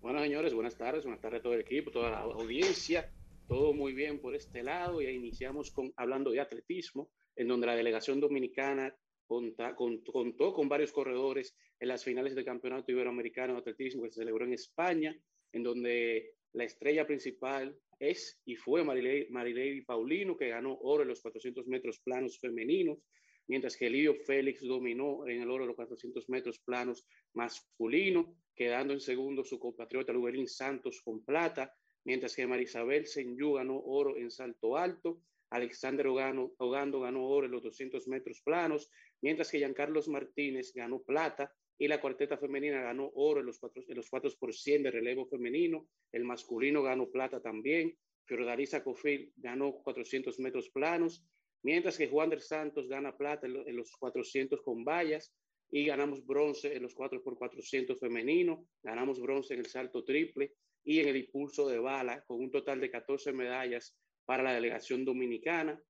Buenas Bueno, señores, buenas tardes, buenas tardes a todo el equipo, toda la audiencia, todo muy bien por este lado. Ya iniciamos con, hablando de atletismo, en donde la delegación dominicana conta- con- contó con varios corredores en las finales del Campeonato Iberoamericano de Atletismo que se celebró en España, en donde la estrella principal es y fue Marilei, Marilei Paulino, que ganó oro en los 400 metros planos femeninos, mientras que Elio Félix dominó en el oro los 400 metros planos masculino, quedando en segundo su compatriota Luberín Santos con plata, mientras que Marisabel Senyú ganó oro en salto alto, Alexander Ogano, Ogando ganó oro en los 200 metros planos, mientras que Giancarlos Martínez ganó plata y la cuarteta femenina ganó oro en los 4, en los 4 por 100 de relevo femenino, el masculino ganó plata también, Fiordalisa Cofil ganó 400 metros planos, mientras que Juan del Santos gana plata en, lo- en los 400 con vallas y ganamos bronce en los 4 por 400 femenino, ganamos bronce en el salto triple y en el impulso de bala con un total de 14 medallas para la delegación dominicana,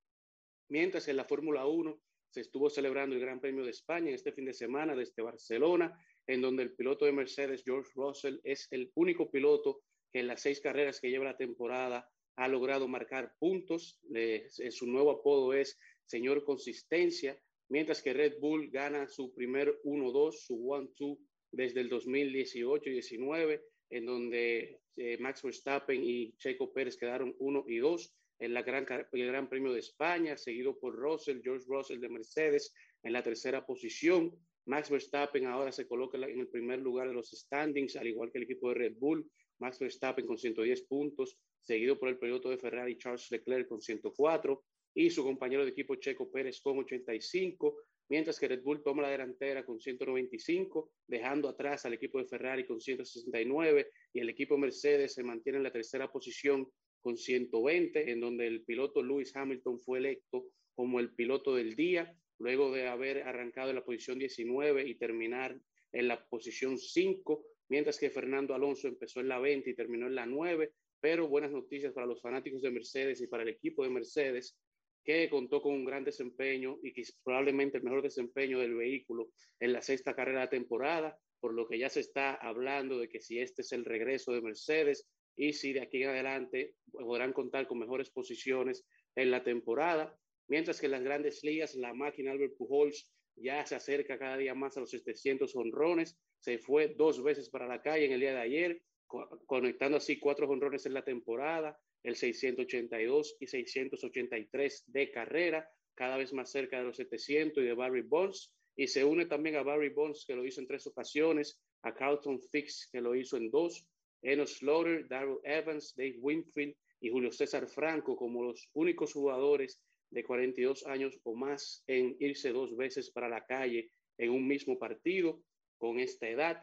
mientras que en la Fórmula 1 se estuvo celebrando el Gran Premio de España este fin de semana desde Barcelona, en donde el piloto de Mercedes, George Russell, es el único piloto que en las seis carreras que lleva la temporada ha logrado marcar puntos. En su nuevo apodo es Señor Consistencia, mientras que Red Bull gana su primer 1-2, su 1-2 desde el 2018 y 19, en donde eh, Max Verstappen y Checo Pérez quedaron 1 y 2 en gran, el Gran Premio de España, seguido por Russell, George Russell de Mercedes en la tercera posición. Max Verstappen ahora se coloca en el primer lugar de los standings, al igual que el equipo de Red Bull. Max Verstappen con 110 puntos, seguido por el piloto de Ferrari Charles Leclerc con 104 y su compañero de equipo Checo Pérez con 85, mientras que Red Bull toma la delantera con 195, dejando atrás al equipo de Ferrari con 169 y el equipo Mercedes se mantiene en la tercera posición con 120, en donde el piloto Lewis Hamilton fue electo como el piloto del día, luego de haber arrancado en la posición 19 y terminar en la posición 5, mientras que Fernando Alonso empezó en la 20 y terminó en la 9, pero buenas noticias para los fanáticos de Mercedes y para el equipo de Mercedes, que contó con un gran desempeño y que es probablemente el mejor desempeño del vehículo en la sexta carrera de temporada, por lo que ya se está hablando de que si este es el regreso de Mercedes y si de aquí en adelante podrán contar con mejores posiciones en la temporada, mientras que en las grandes ligas la máquina Albert Pujols ya se acerca cada día más a los 700 honrones, se fue dos veces para la calle en el día de ayer, co- conectando así cuatro honrones en la temporada, el 682 y 683 de carrera, cada vez más cerca de los 700 y de Barry Bonds, y se une también a Barry Bonds, que lo hizo en tres ocasiones, a Carlton Fix, que lo hizo en dos, Enos Slaughter, Darrell Evans, Dave Winfield y Julio César Franco como los únicos jugadores de 42 años o más en irse dos veces para la calle en un mismo partido con esta edad.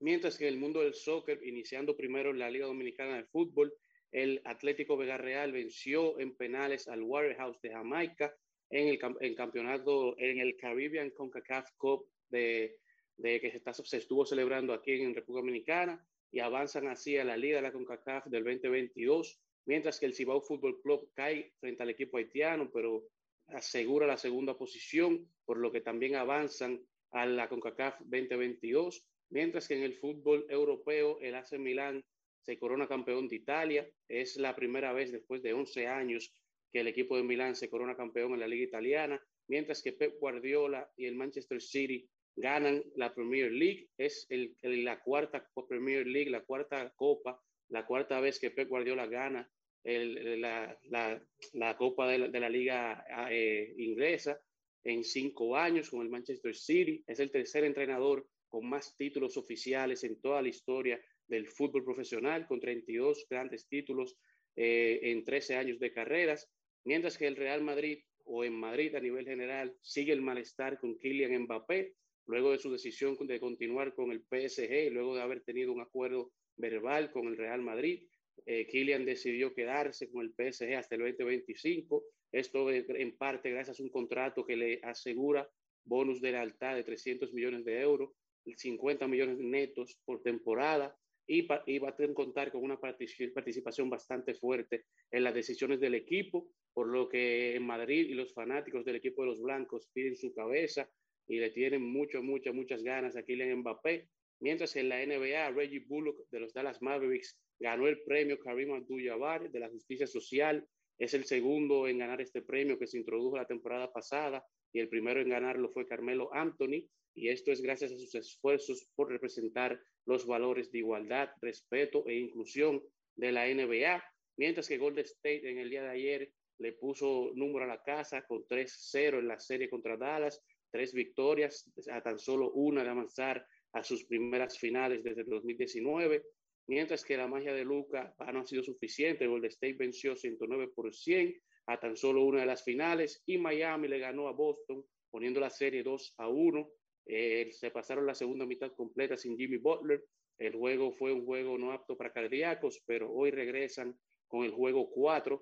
Mientras que en el mundo del soccer, iniciando primero en la Liga Dominicana de Fútbol, el Atlético Vega Real venció en penales al Warehouse de Jamaica en el, cam- el campeonato, en el Caribbean CONCACAF Cup de, que se, se estuvo celebrando aquí en República Dominicana y avanzan así a la Liga de la CONCACAF del 2022, mientras que el Cibao Fútbol Club cae frente al equipo haitiano, pero asegura la segunda posición, por lo que también avanzan a la CONCACAF 2022, mientras que en el fútbol europeo el AC Milán se corona campeón de Italia, es la primera vez después de 11 años que el equipo de Milán se corona campeón en la liga italiana, mientras que Pep Guardiola y el Manchester City ganan la Premier League, es el, la cuarta Premier League, la cuarta copa, la cuarta vez que Pep Guardiola gana el- la, la- la copa de la, de la liga eh, inglesa en cinco años con el Manchester City, es el tercer entrenador con más títulos oficiales en toda la historia del fútbol profesional, con 32 grandes títulos eh, en 13 años de carreras, mientras que el Real Madrid o en Madrid a nivel general sigue el malestar con Kylian Mbappé, luego de su decisión de continuar con el PSG luego de haber tenido un acuerdo verbal con el Real Madrid. Eh, Kylian decidió quedarse con el PSG hasta el 2025. Esto en parte gracias a un contrato que le asegura bonus de lealtad de 300 millones de euros, 50 millones netos por temporada y, va a tener contar con una partici- participación bastante fuerte en las decisiones del equipo, por lo que en Madrid y los fanáticos del equipo de los blancos piden su cabeza y le tienen mucho, muchas, muchas ganas a Kylian Mbappé, Mientras en la NBA, Reggie Bullock de los Dallas Mavericks ganó el premio Karim Abdul-Jabbar de la Justicia Social. Es el segundo en ganar este premio que se introdujo la temporada pasada y el primero en ganarlo fue Carmelo Anthony. Y esto es gracias a sus esfuerzos por representar los valores de igualdad, respeto e inclusión de la NBA. Mientras que Golden State en el día de ayer le puso número a la casa con 3-0 en la serie contra Dallas, tres victorias, a tan solo una de avanzar a sus primeras finales desde el 2019, mientras que la magia de Luca no ha sido suficiente. Golden State venció 109 por 100 a tan solo una de las finales y Miami le ganó a Boston poniendo la serie 2 a 1. Eh, se pasaron la segunda mitad completa sin Jimmy Butler. El juego fue un juego no apto para cardíacos, pero hoy regresan con el juego 4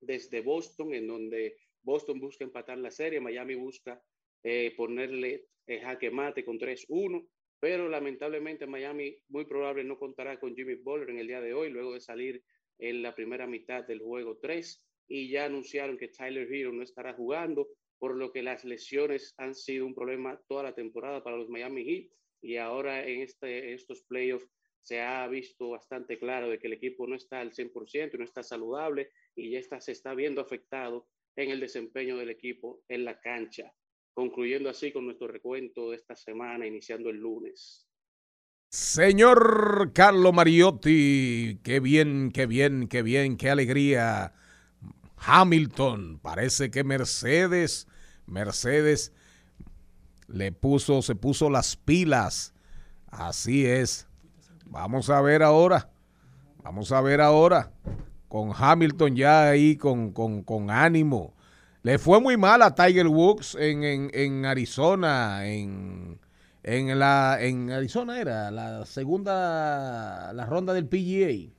desde Boston, en donde Boston busca empatar la serie, Miami busca eh, ponerle eh, jaque mate con 3-1, pero lamentablemente Miami muy probable no contará con Jimmy Butler en el día de hoy, luego de salir en la primera mitad del juego 3, y ya anunciaron que Tyler Hero no estará jugando, por lo que las lesiones han sido un problema toda la temporada para los Miami Heat, y ahora en este, estos playoffs se ha visto bastante claro de que el equipo no está al 100%, no está saludable y ya está, se está viendo afectado en el desempeño del equipo en la cancha. Concluyendo así con nuestro recuento de esta semana, iniciando el lunes. Señor Carlo Mariotti, qué bien, qué bien, qué bien, qué alegría. Hamilton, parece que Mercedes, Mercedes le puso, se puso las pilas. Así es. Vamos a ver ahora. Vamos a ver ahora. Con Hamilton ya ahí con, con, ánimo. Le fue muy mal a Tiger Woods en, en, Arizona, en, en, la, en Arizona era la segunda, la ronda del PGA.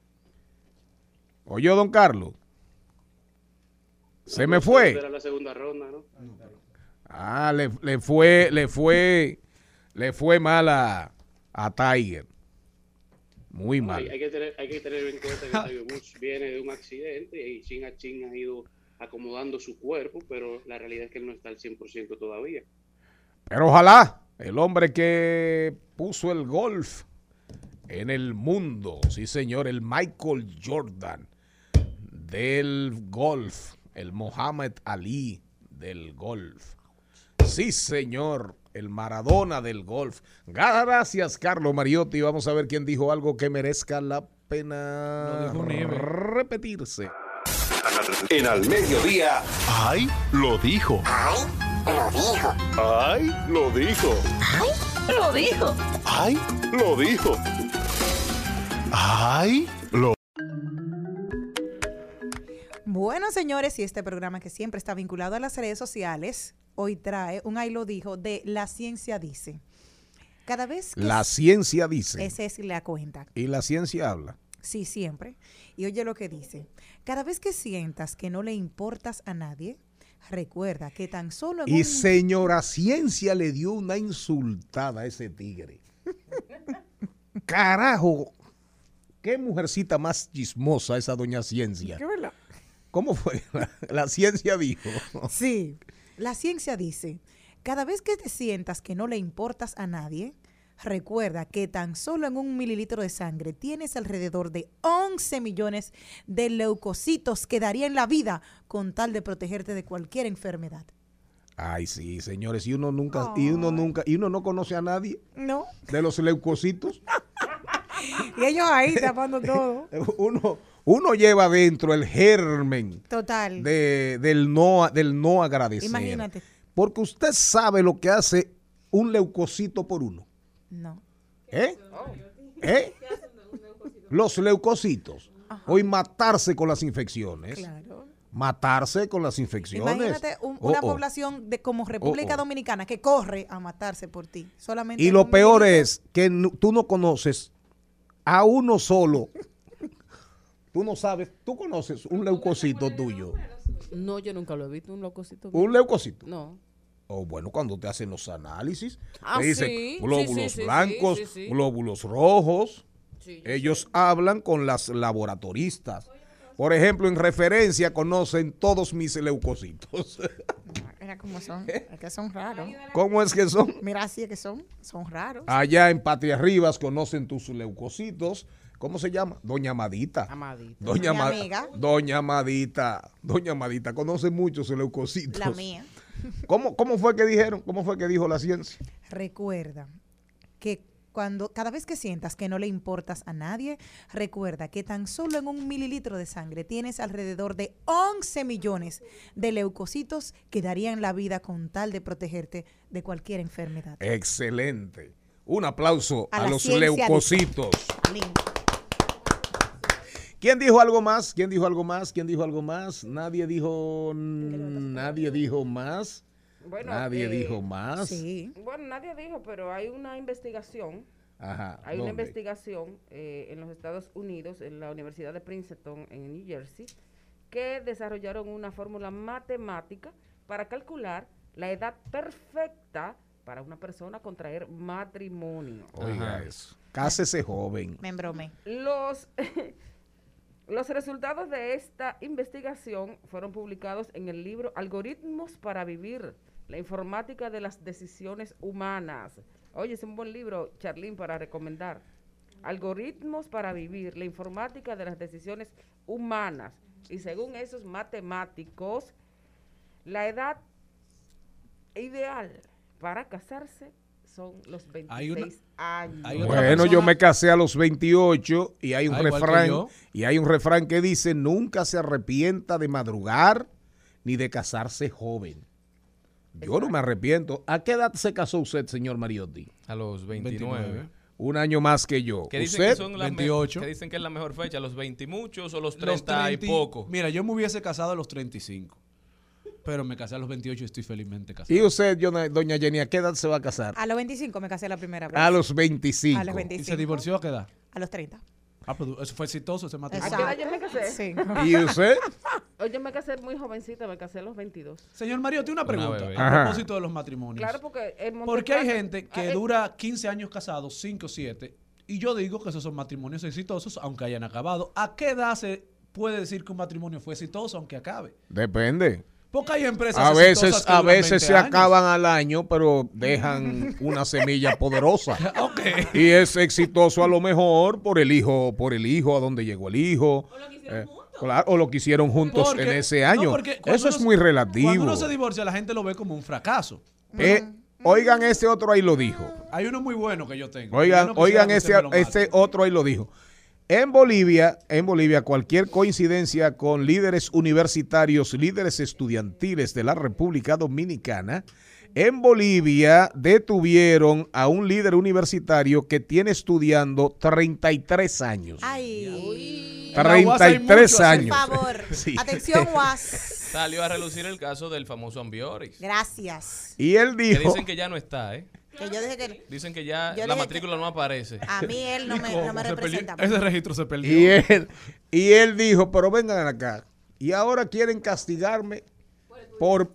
Oyó, don Carlos. Se me fue. Era la segunda ronda, ¿no? Ah, le, le, fue, le fue, le fue mal a, a Tiger. Muy mal. Hay, que tener, hay que tener en cuenta que Tiger Woods viene de un accidente y chin a chin ha ido acomodando su cuerpo, pero la realidad es que él no está al 100% todavía. Pero ojalá el hombre que puso el golf en el mundo, sí señor, el Michael Jordan del golf, el Mohammed Ali del golf. Sí señor, el Maradona del golf. Gracias, Carlos Mariotti. Vamos a ver quién dijo algo que merezca la pena repetirse. En al mediodía, ¡ay! Lo dijo. ¡Ay! Lo dijo. ¡Ay! Lo dijo. ¡Ay! Lo dijo. ¡Ay! Lo dijo. ¡Ay! Lo Bueno, señores, y este programa que siempre está vinculado a las redes sociales, hoy trae un ahí lo dijo de La Ciencia Dice. Cada vez que La ciencia dice. Ese es la cuenta. Y la ciencia habla. Sí, siempre. Y oye lo que dice. Cada vez que sientas que no le importas a nadie, recuerda que tan solo... En Y un- señora ciencia le dio una insultada a ese tigre. Carajo. Qué mujercita más chismosa esa doña ciencia. ¿Qué verdad? ¿Cómo fue? La, la ciencia dijo. Sí. La ciencia dice, cada vez que te sientas que no le importas a nadie, recuerda que tan solo en un mililitro de sangre tienes alrededor de 11 millones de leucocitos que darían la vida con tal de protegerte de cualquier enfermedad. Ay, sí, señores, y uno nunca, y uno nunca, y uno no conoce a nadie No. de los leucocitos. Y ellos ahí tapando todo. Uno, uno lleva dentro el germen Total. de, del no del no agradecer. Imagínate. Porque usted sabe lo que hace un leucocito por uno. No. ¿Eh? ¿Eh? Los leucocitos. Hoy matarse con las infecciones. Claro. Matarse con las infecciones. Imagínate un- Oh, una oh. población de como República Oh, oh. Dominicana que corre a matarse por ti. Solamente Y lo peor es que no- tú no conoces a uno solo. Tú no sabes, tú conoces un leucocito tuyo. No, yo nunca lo he visto, un lococito. Un leucocito. No. O bueno, cuando te hacen los análisis, Ah, te dicen sí, sí, glóbulos sí, sí, blancos, sí, sí, sí. glóbulos rojos. Sí, Ellos hablan con las laboratoristas. Por ejemplo, en referencia conocen todos mis leucocitos. Mira cómo son. Es que son raros. ¿Cómo es que son? Mira, así es que son. Son raros. Allá en Patria Rivas conocen tus leucocitos. ¿Cómo se llama? Doña Amadita. Amadita. Doña, Mi Ma- amiga. Doña Amadita. Doña Amadita conoce muchos leucocitos. La mía. ¿Cómo, ¿Cómo fue que dijeron? ¿Cómo fue que dijo la ciencia? Recuerda que cuando cada vez que sientas que no le importas a nadie, recuerda que tan solo en un mililitro de sangre tienes alrededor de 11 millones de leucocitos que darían la vida con tal de protegerte de cualquier enfermedad. Excelente. Un aplauso A los leucocitos. ¿Quién dijo algo más? ¿Quién dijo algo más? ¿Quién dijo algo más? Nadie dijo. Nadie dijo más. Bueno, Nadie eh, dijo más. Sí. Bueno, nadie dijo, pero hay una investigación. Ajá. Hay una investigación eh, en los Estados Unidos, en la Universidad de Princeton, en New Jersey, que desarrollaron una fórmula matemática para calcular la edad perfecta para una persona contraer matrimonio. Oiga eso. Cásese joven. Me embromé. Los, los resultados de esta investigación fueron publicados en el libro Algoritmos para Vivir, la informática de las decisiones humanas. Oye, es un buen libro, Charlín, para recomendar. Algoritmos para Vivir, la informática de las decisiones humanas. Y según esos matemáticos, la edad ideal para casarse son los 26 Hay una- años. hay Bueno, yo persona- me casé a los 28 y hay un Ah, refrán yo. y hay un refrán que dice nunca se arrepienta de madrugar ni de casarse joven. Yo no me arrepiento. ¿A qué edad se casó usted, señor Mariotti? A los 29. 29. Un año más que yo. Que dicen, ¿Usted? que, son las me- 28. que dicen que es la mejor fecha, los 20 y muchos o los Los 30 y 30 poco. Mira, yo me hubiese casado a los 35. Pero me casé a los 28 y estoy felizmente casado. ¿Y usted, doña Jenny, a qué edad se va a casar? A los 25 me casé la primera vez. A los 25. A los ¿Y 25. se divorció a qué edad? A los 30. Ah, pero eso fue exitoso ese ¿A matrimonio. qué edad yo me casé? Sí. ¿Y usted? Oye, yo me casé muy jovencita, me casé a los 22. Señor Mario, tiene una pregunta a propósito de los matrimonios. Claro, porque en Porque hay gente que Ah, eh, dura 15 años casados, 5 o 7, y yo digo que esos son matrimonios exitosos, aunque hayan acabado. ¿A qué edad se puede decir que un matrimonio fue exitoso, aunque acabe? Depende. Porque hay empresas A veces, que a veces 20 se años. acaban al año, pero dejan una semilla poderosa. Y es exitoso a lo mejor por el hijo, por el hijo, a donde llegó el hijo. Eh, claro, o lo que hicieron juntos Porque- en ese año. porque cuando Eso es uno- muy Cuando relativo. uno se divorcia, la gente lo ve como un fracaso. Eh, oigan, este otro ahí lo dijo. Hay uno muy bueno que yo tengo. Oigan, Yo no quisiera oigan que este, me lo este otro ahí lo dijo. En Bolivia, en Bolivia, cualquier coincidencia con líderes universitarios, líderes estudiantiles de la República Dominicana, en Bolivia detuvieron a un líder universitario que tiene estudiando 33 años. Ay. En la UAS hay 33 mucho así. Por años. favor. Sí. Atención, Was. Salió a relucir el caso del famoso Ambioris. Gracias. Y él Que dijo, dicen que ya no está, ¿eh? Que yo dije que Dicen que ya Yo la matrícula no aparece. a mí él no ¿Y me, no me representa. Ese registro se perdió. y él, y él dijo, pero vengan acá. Y ahora quieren castigarme por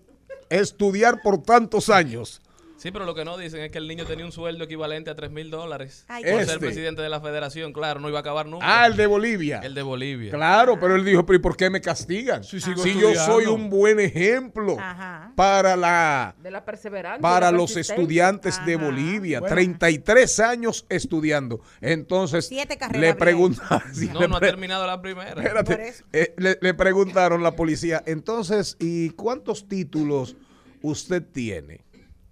estudiar por tantos años. Sí, pero lo que no dicen es que el niño tenía un sueldo equivalente a 3 mil dólares. Por Este. ser presidente de la federación. Claro, no iba a acabar nunca. Ah, el de Bolivia. El de Bolivia. Claro, pero él dijo, pero ¿y por qué me castigan? Sí, sigo si yo soy un buen ejemplo Ajá. para la De la perseverancia. para la los estudiantes de. Bolivia, Bueno. 33 años estudiando. Entonces Siete carreras le preguntaron, sí, No, le no ha pre- terminado la primera. Espérate, eh, le, le preguntaron la policía, entonces, ¿y cuántos títulos usted tiene?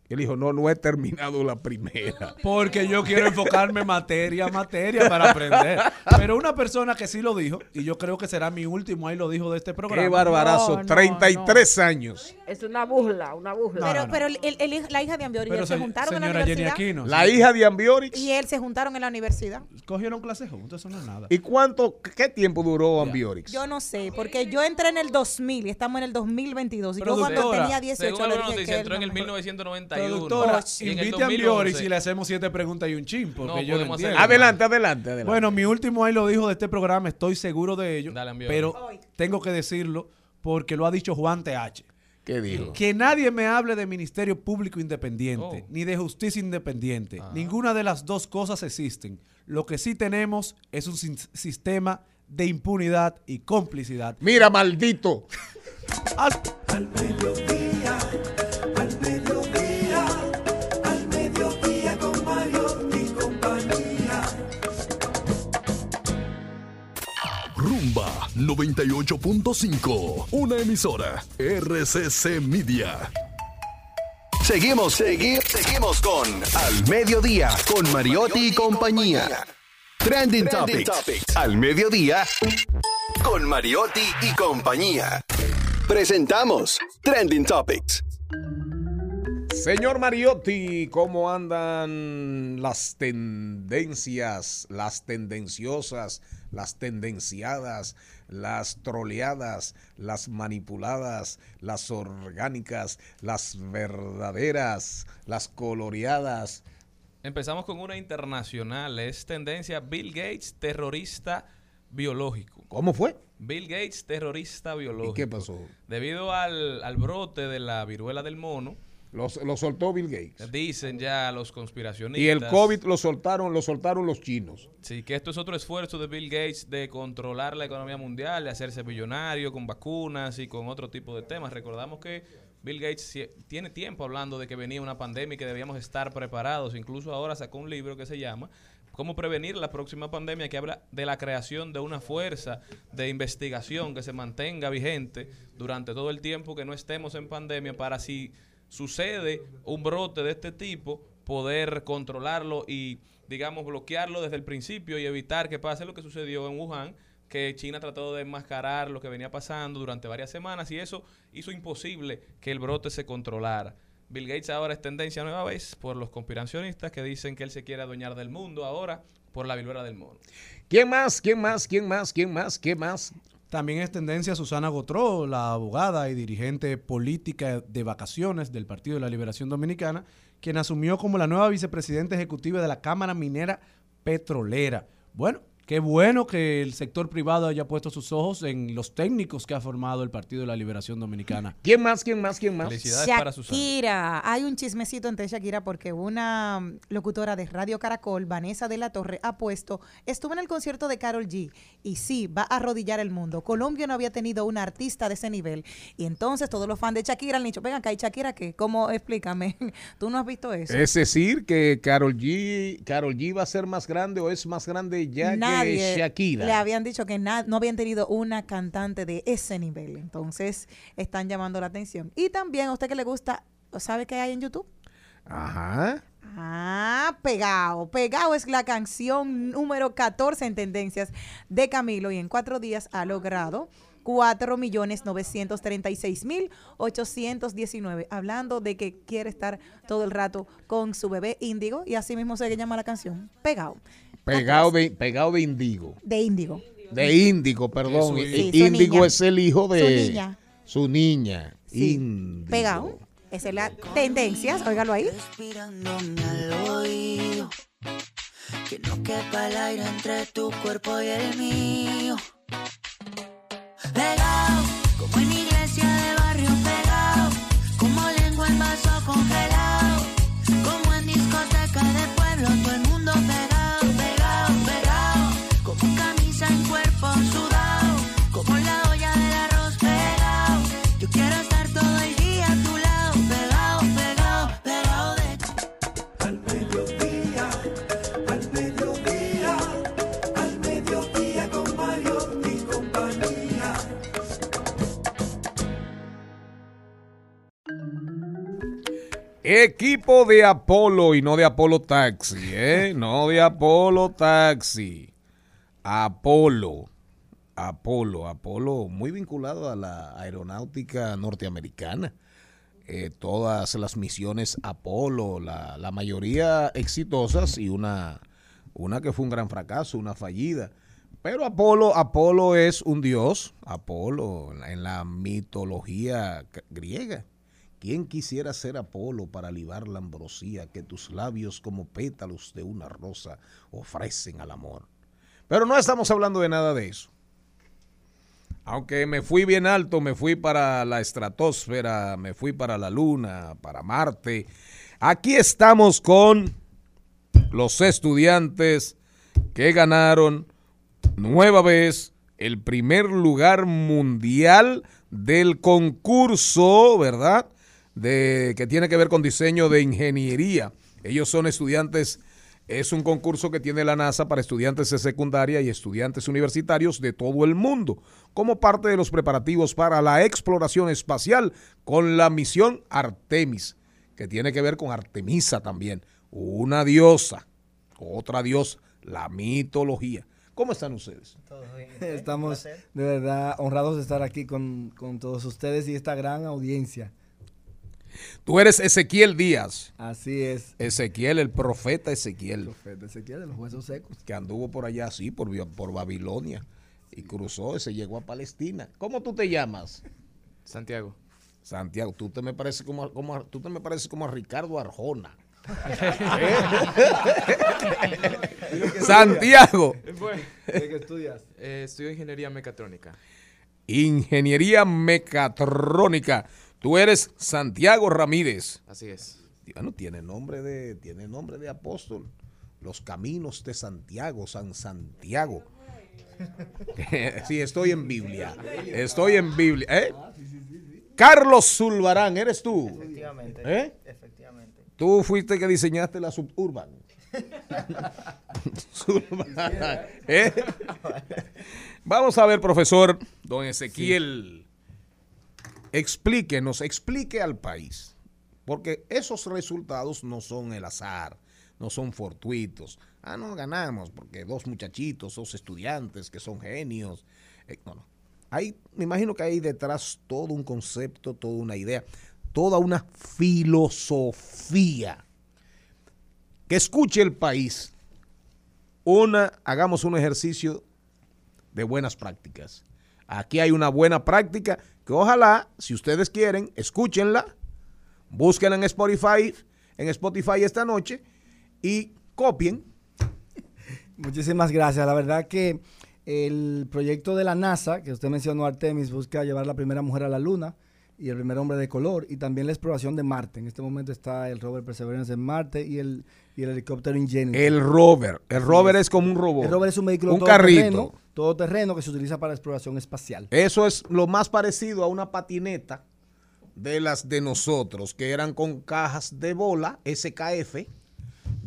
Él dijo, no, no he terminado la primera. Porque yo quiero enfocarme materia a materia para aprender. Pero una persona que sí lo dijo, y yo creo que será mi último, ahí lo dijo de este programa. Qué barbarazo, No, no, 33 años. Es una burla, una burla. No, Pero, no, no. pero el- el- el- la hija de Ambiori y Pero él se se- juntaron en la Jenny universidad. Aquino. La sí. hija de Ambiorix. Y él se juntaron en la universidad. Cogieron clases juntos, eso no es nada. ¿Y cuánto, qué tiempo duró Ambiorix? Yo no sé, porque yo entré en el 2000 y estamos en el 2022. Y yo cuando tenía 18 Según le dije noticia, que entró en él el no me- 1991. Productora, Y en el invite a 2011. Ambiorix y le hacemos siete preguntas y un chin, porque No yo no podemos hacer entiendo. Adelante, adelante, adelante. Bueno, mi último ahí lo dijo de este programa, estoy seguro de ello. Dale, pero tengo que decirlo porque lo ha dicho Juan TH. ¿Qué dijo? Que nadie me hable de Ministerio Público Independiente, Oh. ni de Justicia Independiente. Ninguna de las dos cosas existen. Lo que sí tenemos es un sin- sistema de impunidad y complicidad. Mira, maldito. Al mediodía, 98.5. Una emisora. RCC Media. Seguimos, seguimos, seguimos con Al Mediodía con Mariotti y compañía. Trending, Topics. Al Mediodía con Mariotti y compañía. Presentamos Trending Topics. Señor Mariotti, ¿cómo andan las tendencias, las tendenciosas, las tendenciadas, las troleadas, las manipuladas, las orgánicas, las verdaderas, las coloreadas? Empezamos con una internacional. Es tendencia Bill Gates, terrorista biológico. ¿Cómo fue? Bill Gates, terrorista biológico. ¿Y qué pasó? Debido al, al brote de la viruela del mono, Lo, lo soltó Bill Gates. dicen ya los conspiracionistas. Y el COVID lo soltaron, lo soltaron los chinos. Sí, que esto es otro esfuerzo de Bill Gates de controlar la economía mundial, de hacerse millonario con vacunas y con otro tipo de temas. Recordamos que Bill Gates tiene tiempo hablando de que venía una pandemia y que debíamos estar preparados. Incluso ahora sacó un libro que se llama Cómo prevenir la próxima pandemia, que habla de la creación de una fuerza de investigación que se mantenga vigente durante todo el tiempo que no estemos en pandemia para si sucede un brote de este tipo, poder controlarlo y, digamos, bloquearlo desde el principio y evitar que pase lo que sucedió en Wuhan, que China trató de enmascarar lo que venía pasando durante varias semanas y eso hizo imposible que el brote se controlara. Bill Gates ahora es tendencia nueva vez por los conspiracionistas que dicen que él se quiere adueñar del mundo ahora por la viruela del mono. ¿Quién más? ¿Quién más? ¿Quién más? ¿Quién más? ¿Quién más? También es tendencia Susana Gotró, la abogada y dirigente política de vacaciones del Partido de la Liberación Dominicana, quien asumió como la nueva vicepresidenta ejecutiva de la Cámara Minera Petrolera. Bueno, qué bueno que el sector privado haya puesto sus ojos en los técnicos que ha formado el Partido de la Liberación Dominicana. ¿Quién más? ¿Quién más? ¿Quién más? Felicidades para Susana. Shakira, hay un chismecito entre Shakira porque una mm, locutora de Radio Caracol, Vanessa de la Torre, ha puesto, estuvo en el concierto de Carol G y sí, va a arrodillar el mundo. Colombia no había tenido una artista de ese nivel y entonces todos los fans de Shakira han dicho, venga acá, ¿y Shakira qué? ¿Cómo? Explícame, ¿tú no has visto eso? Es decir, que Carol G, Carol G va a ser más grande o es más grande ya Nadie Shakira. le habían dicho que no habían tenido una cantante de ese nivel. Entonces están llamando la atención. Y también a usted que le gusta, ¿sabe qué hay en YouTube? Ajá. Ah, pegado. Pegado es la canción número 14 en tendencias de Camilo y en cuatro días ha logrado 4.936.819. Hablando de que quiere estar todo el rato con su bebé índigo y así mismo se llama la canción. Pegado. Pegado de, pegado de Indigo. De índigo. De Índigo, perdón. Sí, Índigo niña. es el hijo de Su niña. su niña. Sí. Índigo. Pegado. Esa es la tendencias. Óigalo ahí. respirándome al oído. Que no quepa el aire entre tu cuerpo y el mío. Pegado, como en iglesia de barrio Equipo de Apolo y no de Apolo Taxi, ¿eh? No de Apolo Taxi. Apolo. Apolo. Apolo muy vinculado a la aeronáutica norteamericana. Eh, todas las misiones Apolo, la, la mayoría exitosas y una, una que fue un gran fracaso, una fallida. Pero Apolo, Apolo es un dios, Apolo en la, mitología griega. ¿Quién quisiera ser Apolo para libar la ambrosía que tus labios como pétalos de una rosa ofrecen al amor? Pero no estamos hablando de nada de eso. Aunque me fui bien alto, me fui para la estratosfera, me fui para la luna, para Marte. Aquí estamos con los estudiantes que ganaron nueva vez el primer lugar mundial del concurso, ¿verdad? De, que tiene que ver con diseño de ingeniería. Ellos son estudiantes, es un concurso que tiene la NASA para estudiantes de secundaria y estudiantes universitarios de todo el mundo, como parte de los preparativos para la exploración espacial con la misión Artemis, que tiene que ver con Artemisa también, una diosa, otra diosa, la mitología. ¿Cómo están ustedes? Estamos de verdad honrados de estar aquí con, con todos ustedes y esta gran audiencia. Tú eres Ezequiel Díaz. Así es. Ezequiel, el profeta Ezequiel. Profeta Ezequiel de los huesos secos. Que anduvo por allá así, por, Bi- por Babilonia. Y cruzó, y se llegó a Palestina. ¿Cómo tú te llamas? Santiago. Santiago, tú te me pareces como, como tú te me pareces como a Ricardo Arjona. Santiago. ¿De qué estudias? Eh, estudio ingeniería mecatrónica. Ingeniería mecatrónica. Tú eres Santiago Ramírez. Así es. Bueno, tiene nombre de, tiene nombre de apóstol. Los caminos de Santiago, San Santiago. sí, estoy en Biblia. Estoy en Biblia. ¿Eh? Carlos Zulbarán, ¿eres tú? Efectivamente. ¿Eh? Efectivamente. Tú fuiste que diseñaste la suburban. Zulbarán, ¿eh? Vamos a ver, profesor, don Ezequiel. Explíquenos, explique al país. Porque esos resultados no son el azar, no son fortuitos. Ah, no ganamos porque dos muchachitos, dos estudiantes que son genios. Eh, no, no. Hay, me imagino que hay detrás todo un concepto, toda una idea, toda una filosofía. Que escuche el país. Una, hagamos un ejercicio de buenas prácticas. Aquí hay una buena práctica que ojalá, si ustedes quieren, escúchenla, búsquenla en Spotify, en Spotify esta noche y copien. Muchísimas gracias. La verdad que el proyecto de la NASA, que usted mencionó, Artemis, busca llevar la primera mujer a la Luna y el primer hombre de color, y también la exploración de Marte. En este momento está el rover Perseverance en Marte y el, y el helicóptero Ingenuity. El rover. El rover es como un robot. El rover es un vehículo Un todoterreno, todoterreno que se utiliza para exploración espacial. Eso es lo más parecido a una patineta de las de nosotros, que eran con cajas de bola, SKF,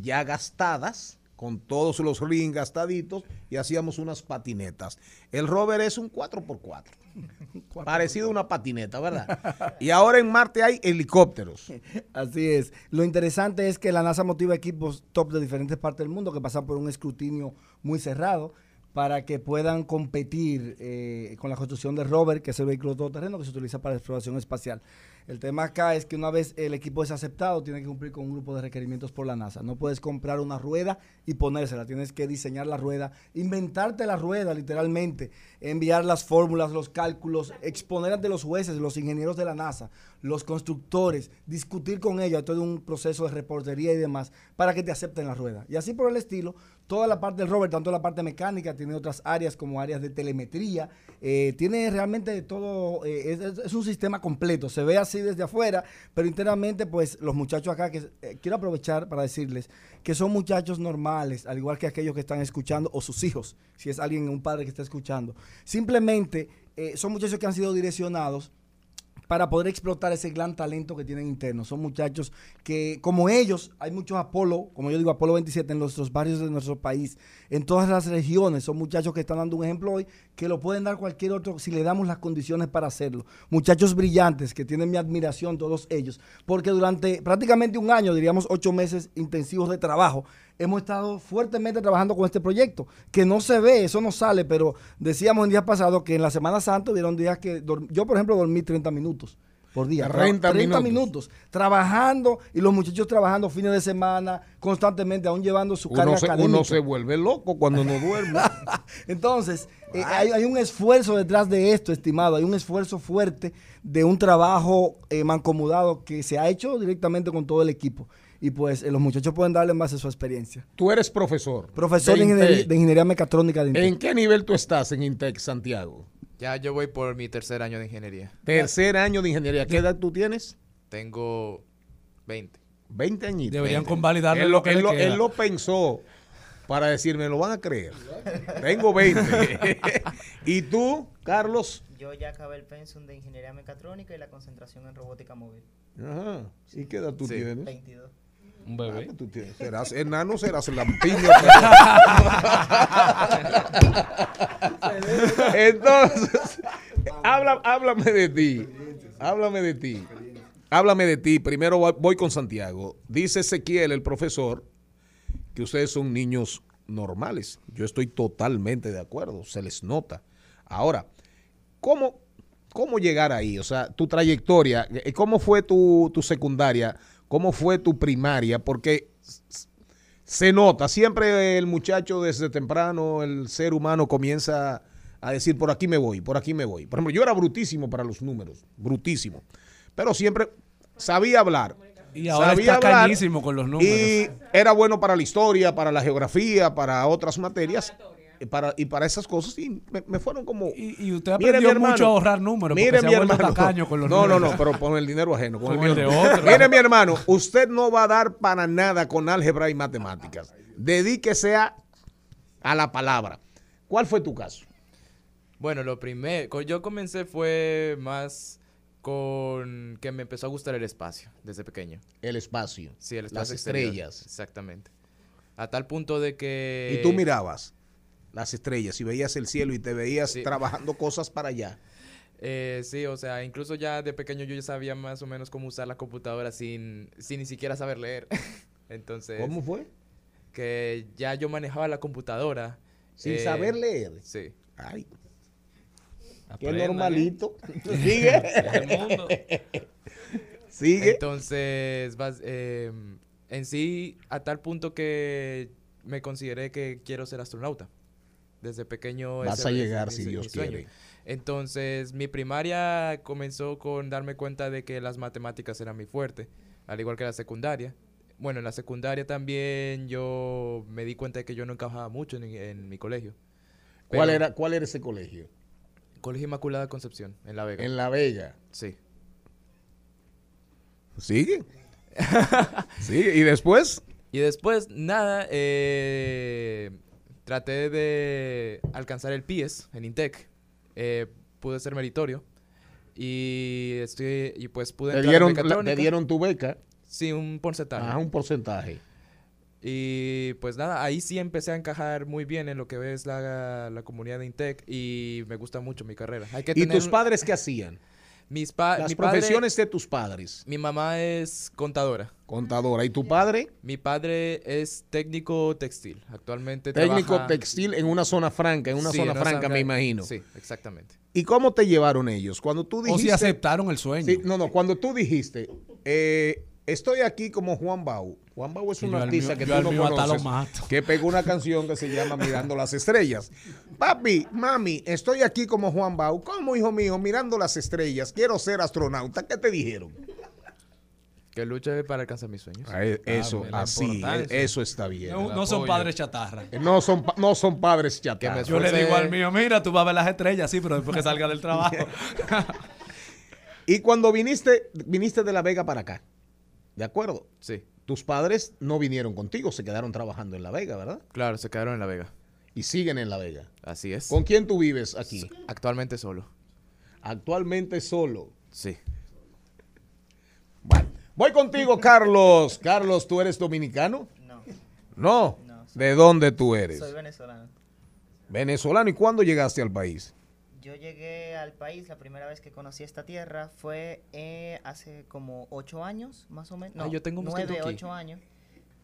ya gastadas, con todos los rings gastaditos, y hacíamos unas patinetas. El rover es un 4x4, parecido a una patineta, ¿verdad? Y ahora en Marte hay helicópteros. Así es. Lo interesante es que la NASA motiva equipos top de diferentes partes del mundo que pasan por un escrutinio muy cerrado para que puedan competir eh, con la construcción de rover, que es el vehículo todoterreno que se utiliza para la exploración espacial. El tema acá es que una vez el equipo es aceptado, tiene que cumplir con un grupo de requerimientos por la NASA. No puedes comprar una rueda y ponérsela, tienes que diseñar la rueda, inventarte la rueda literalmente, enviar las fórmulas, los cálculos, exponer ante los jueces, los ingenieros de la NASA, los constructores, discutir con ellos, todo un proceso de reportería y demás, para que te acepten la rueda. Y así por el estilo, toda la parte del rover, tanto la parte mecánica, tiene otras áreas como áreas de telemetría, eh, tiene realmente todo, eh, es, un sistema completo, se ve así desde afuera, pero internamente pues los muchachos acá, que eh, quiero aprovechar para decirles que son muchachos normales, al igual que aquellos que están escuchando, o sus hijos, si es alguien, un padre que está escuchando, simplemente son muchachos que han sido direccionados para poder explotar ese gran talento que tienen interno. Son muchachos que, como ellos, hay muchos Apolo, como yo digo, Apolo 27 en nuestros barrios de nuestro país, en todas las regiones. Son muchachos que están dando un ejemplo hoy, que lo pueden dar cualquier otro si le damos las condiciones para hacerlo. Muchachos brillantes que tienen mi admiración, todos ellos, porque durante prácticamente un año, diríamos ocho meses intensivos de trabajo, hemos estado fuertemente trabajando con este proyecto, que no se ve, eso no sale, pero decíamos en días pasados que en la Semana Santa hubieron días que yo, por ejemplo, dormí 30 minutos por día. 30 minutos. minutos. trabajando y los muchachos trabajando fines de semana constantemente, aún llevando su carga Uno se, académica. uno se vuelve loco cuando no duerme. Entonces, eh, hay, hay un esfuerzo detrás de esto, estimado. Hay un esfuerzo fuerte de un trabajo eh, mancomudado que se ha hecho directamente con todo el equipo. Y pues eh, los muchachos pueden darle más de su experiencia. Tú eres profesor. Profesor de, ingeniería, de ingeniería mecatrónica de Intec. ¿En qué nivel tú estás en Intec, Santiago? Ya yo voy por mi tercer año de ingeniería. Tercer año de ingeniería. ¿Qué edad tú tienes? Tengo 20. 20 añitos. Deberían 20. convalidarle Él lo lo, que él le lo- queda. él lo pensó. para decir, me lo van a creer. Tengo 20. ¿Y tú, Carlos? Yo ya acabé el pensum de ingeniería mecatrónica y la concentración en robótica móvil. Ajá. ¿Y qué edad tú Sí. tienes? 22. Un bebé. Ah, tú tienes- serás enano, serás lampiño. Entonces, habla, háblame de ti. Háblame de ti. Háblame de ti. Primero voy- con Santiago. Dice Ezequiel, el profesor, que ustedes son niños normales. Yo estoy totalmente de acuerdo. Se les nota. Ahora, ¿cómo, cómo llegar ahí? O sea, tu trayectoria, ¿cómo fue tu, tu secundaria? ¿Cómo fue tu primaria? Porque se nota, siempre el muchacho desde temprano, el ser humano comienza a decir, por aquí me voy, por aquí me voy. Por ejemplo, yo era brutísimo para los números, brutísimo, pero siempre sabía hablar. Y ahora sabía está hablar cañísimo con los números. Y era bueno para la historia, para la geografía, para otras materias. Y Para, y para esas cosas y me, me fueron como y usted Mire, aprendió hermano, mucho a ahorrar números, mire mi hermano con los no no números. no pero con el dinero ajeno con, Con el, el de mío. otro. mire mi hermano usted no va a dar para nada con álgebra y matemáticas dedíquese a, a la palabra ¿cuál fue tu caso? Bueno, lo primero, yo comencé fue más con que me empezó a gustar el espacio desde pequeño. El espacio. Sí, el Las espacio exterior, estrellas. Exactamente. A tal punto de que... y tú mirabas las estrellas y veías el cielo y te veías Sí. trabajando cosas para allá Eh, sí, o sea, incluso ya de pequeño yo ya sabía más o menos cómo usar la computadora sin, sin ni siquiera saber leer. Entonces... ¿Cómo fue? Que ya yo manejaba la computadora. Sin eh, saber leer. Sí. Ay. Qué ¿eh? normalito. Sigue. Es el mundo. Sigue. Entonces, vas, eh, en sí, a tal punto que me consideré que quiero ser astronauta. Desde pequeño. Vas a llegar si mi Dios quiere. Entonces, mi primaria comenzó con darme cuenta de que las matemáticas eran mi fuerte, al igual que la secundaria. Bueno, en la secundaria también yo me di cuenta de que yo no encajaba mucho en, en mi colegio. ¿Cuál era, ¿Cuál era ese colegio? Colegio Inmaculada Concepción, en La Vega. En La Vega. Sí. ¿Sigue? ¿Sigue? ¿Y después? Y después, nada, eh, traté de alcanzar el PIES en Intec. Eh, pude ser meritorio. Y estoy y pues pude Te dieron, la- te dieron tu beca. Sí, un porcentaje. Ah, un porcentaje. Y pues nada, ahí sí empecé a encajar muy bien en lo que es la, la comunidad de Intec y me gusta mucho mi carrera. Hay que ¿Y tener tus padres qué hacían? Mis pa- Las mi padre- profesiones de tus padres. Mi mamá es contadora. Contadora. ¿Y tu padre? Mi padre es técnico textil. Actualmente Técnico trabaja- textil en una zona franca, en una Sí, zona en una franca, me imagino. Sí, exactamente. ¿Y cómo te llevaron ellos? Cuando tú O dijiste... si aceptaron el sueño. Sí, no, no, cuando tú dijiste, eh, estoy aquí como Juan Bau. Juan Bau es un artista mío- que tú no conoces, pegó una canción que se llama Mirando las Estrellas. Papi, mami, estoy aquí como Juan Bau. ¿Cómo, hijo mío? Mirando las estrellas. Quiero ser astronauta. ¿Qué te dijeron? Que luche para alcanzar mis sueños. Ah, eh, Eso, la así, eh, eso está bien. No, no son padres chatarra. Eh, No son, no son padres chatarra. Yo le digo al mío, mira, tú vas a ver las estrellas, sí, pero después que salga del trabajo. Y cuando viniste, viniste de La Vega para acá, ¿de acuerdo? Sí. Tus padres no vinieron contigo, se quedaron trabajando en La Vega, ¿verdad? Claro, se quedaron en La Vega. Y siguen en La Vega. Así es. ¿Con quién tú vives aquí? Actualmente solo. Actualmente solo. Sí. Voy contigo, Carlos. Carlos, ¿tú eres dominicano? No. No. No, ¿De dónde tú eres? Soy venezolano. Venezolano. ¿Y cuándo llegaste al país? Yo llegué al país, la primera vez que conocí esta tierra fue eh, hace como ocho años, más o menos. Ah, No, yo tengo nueve, ocho años.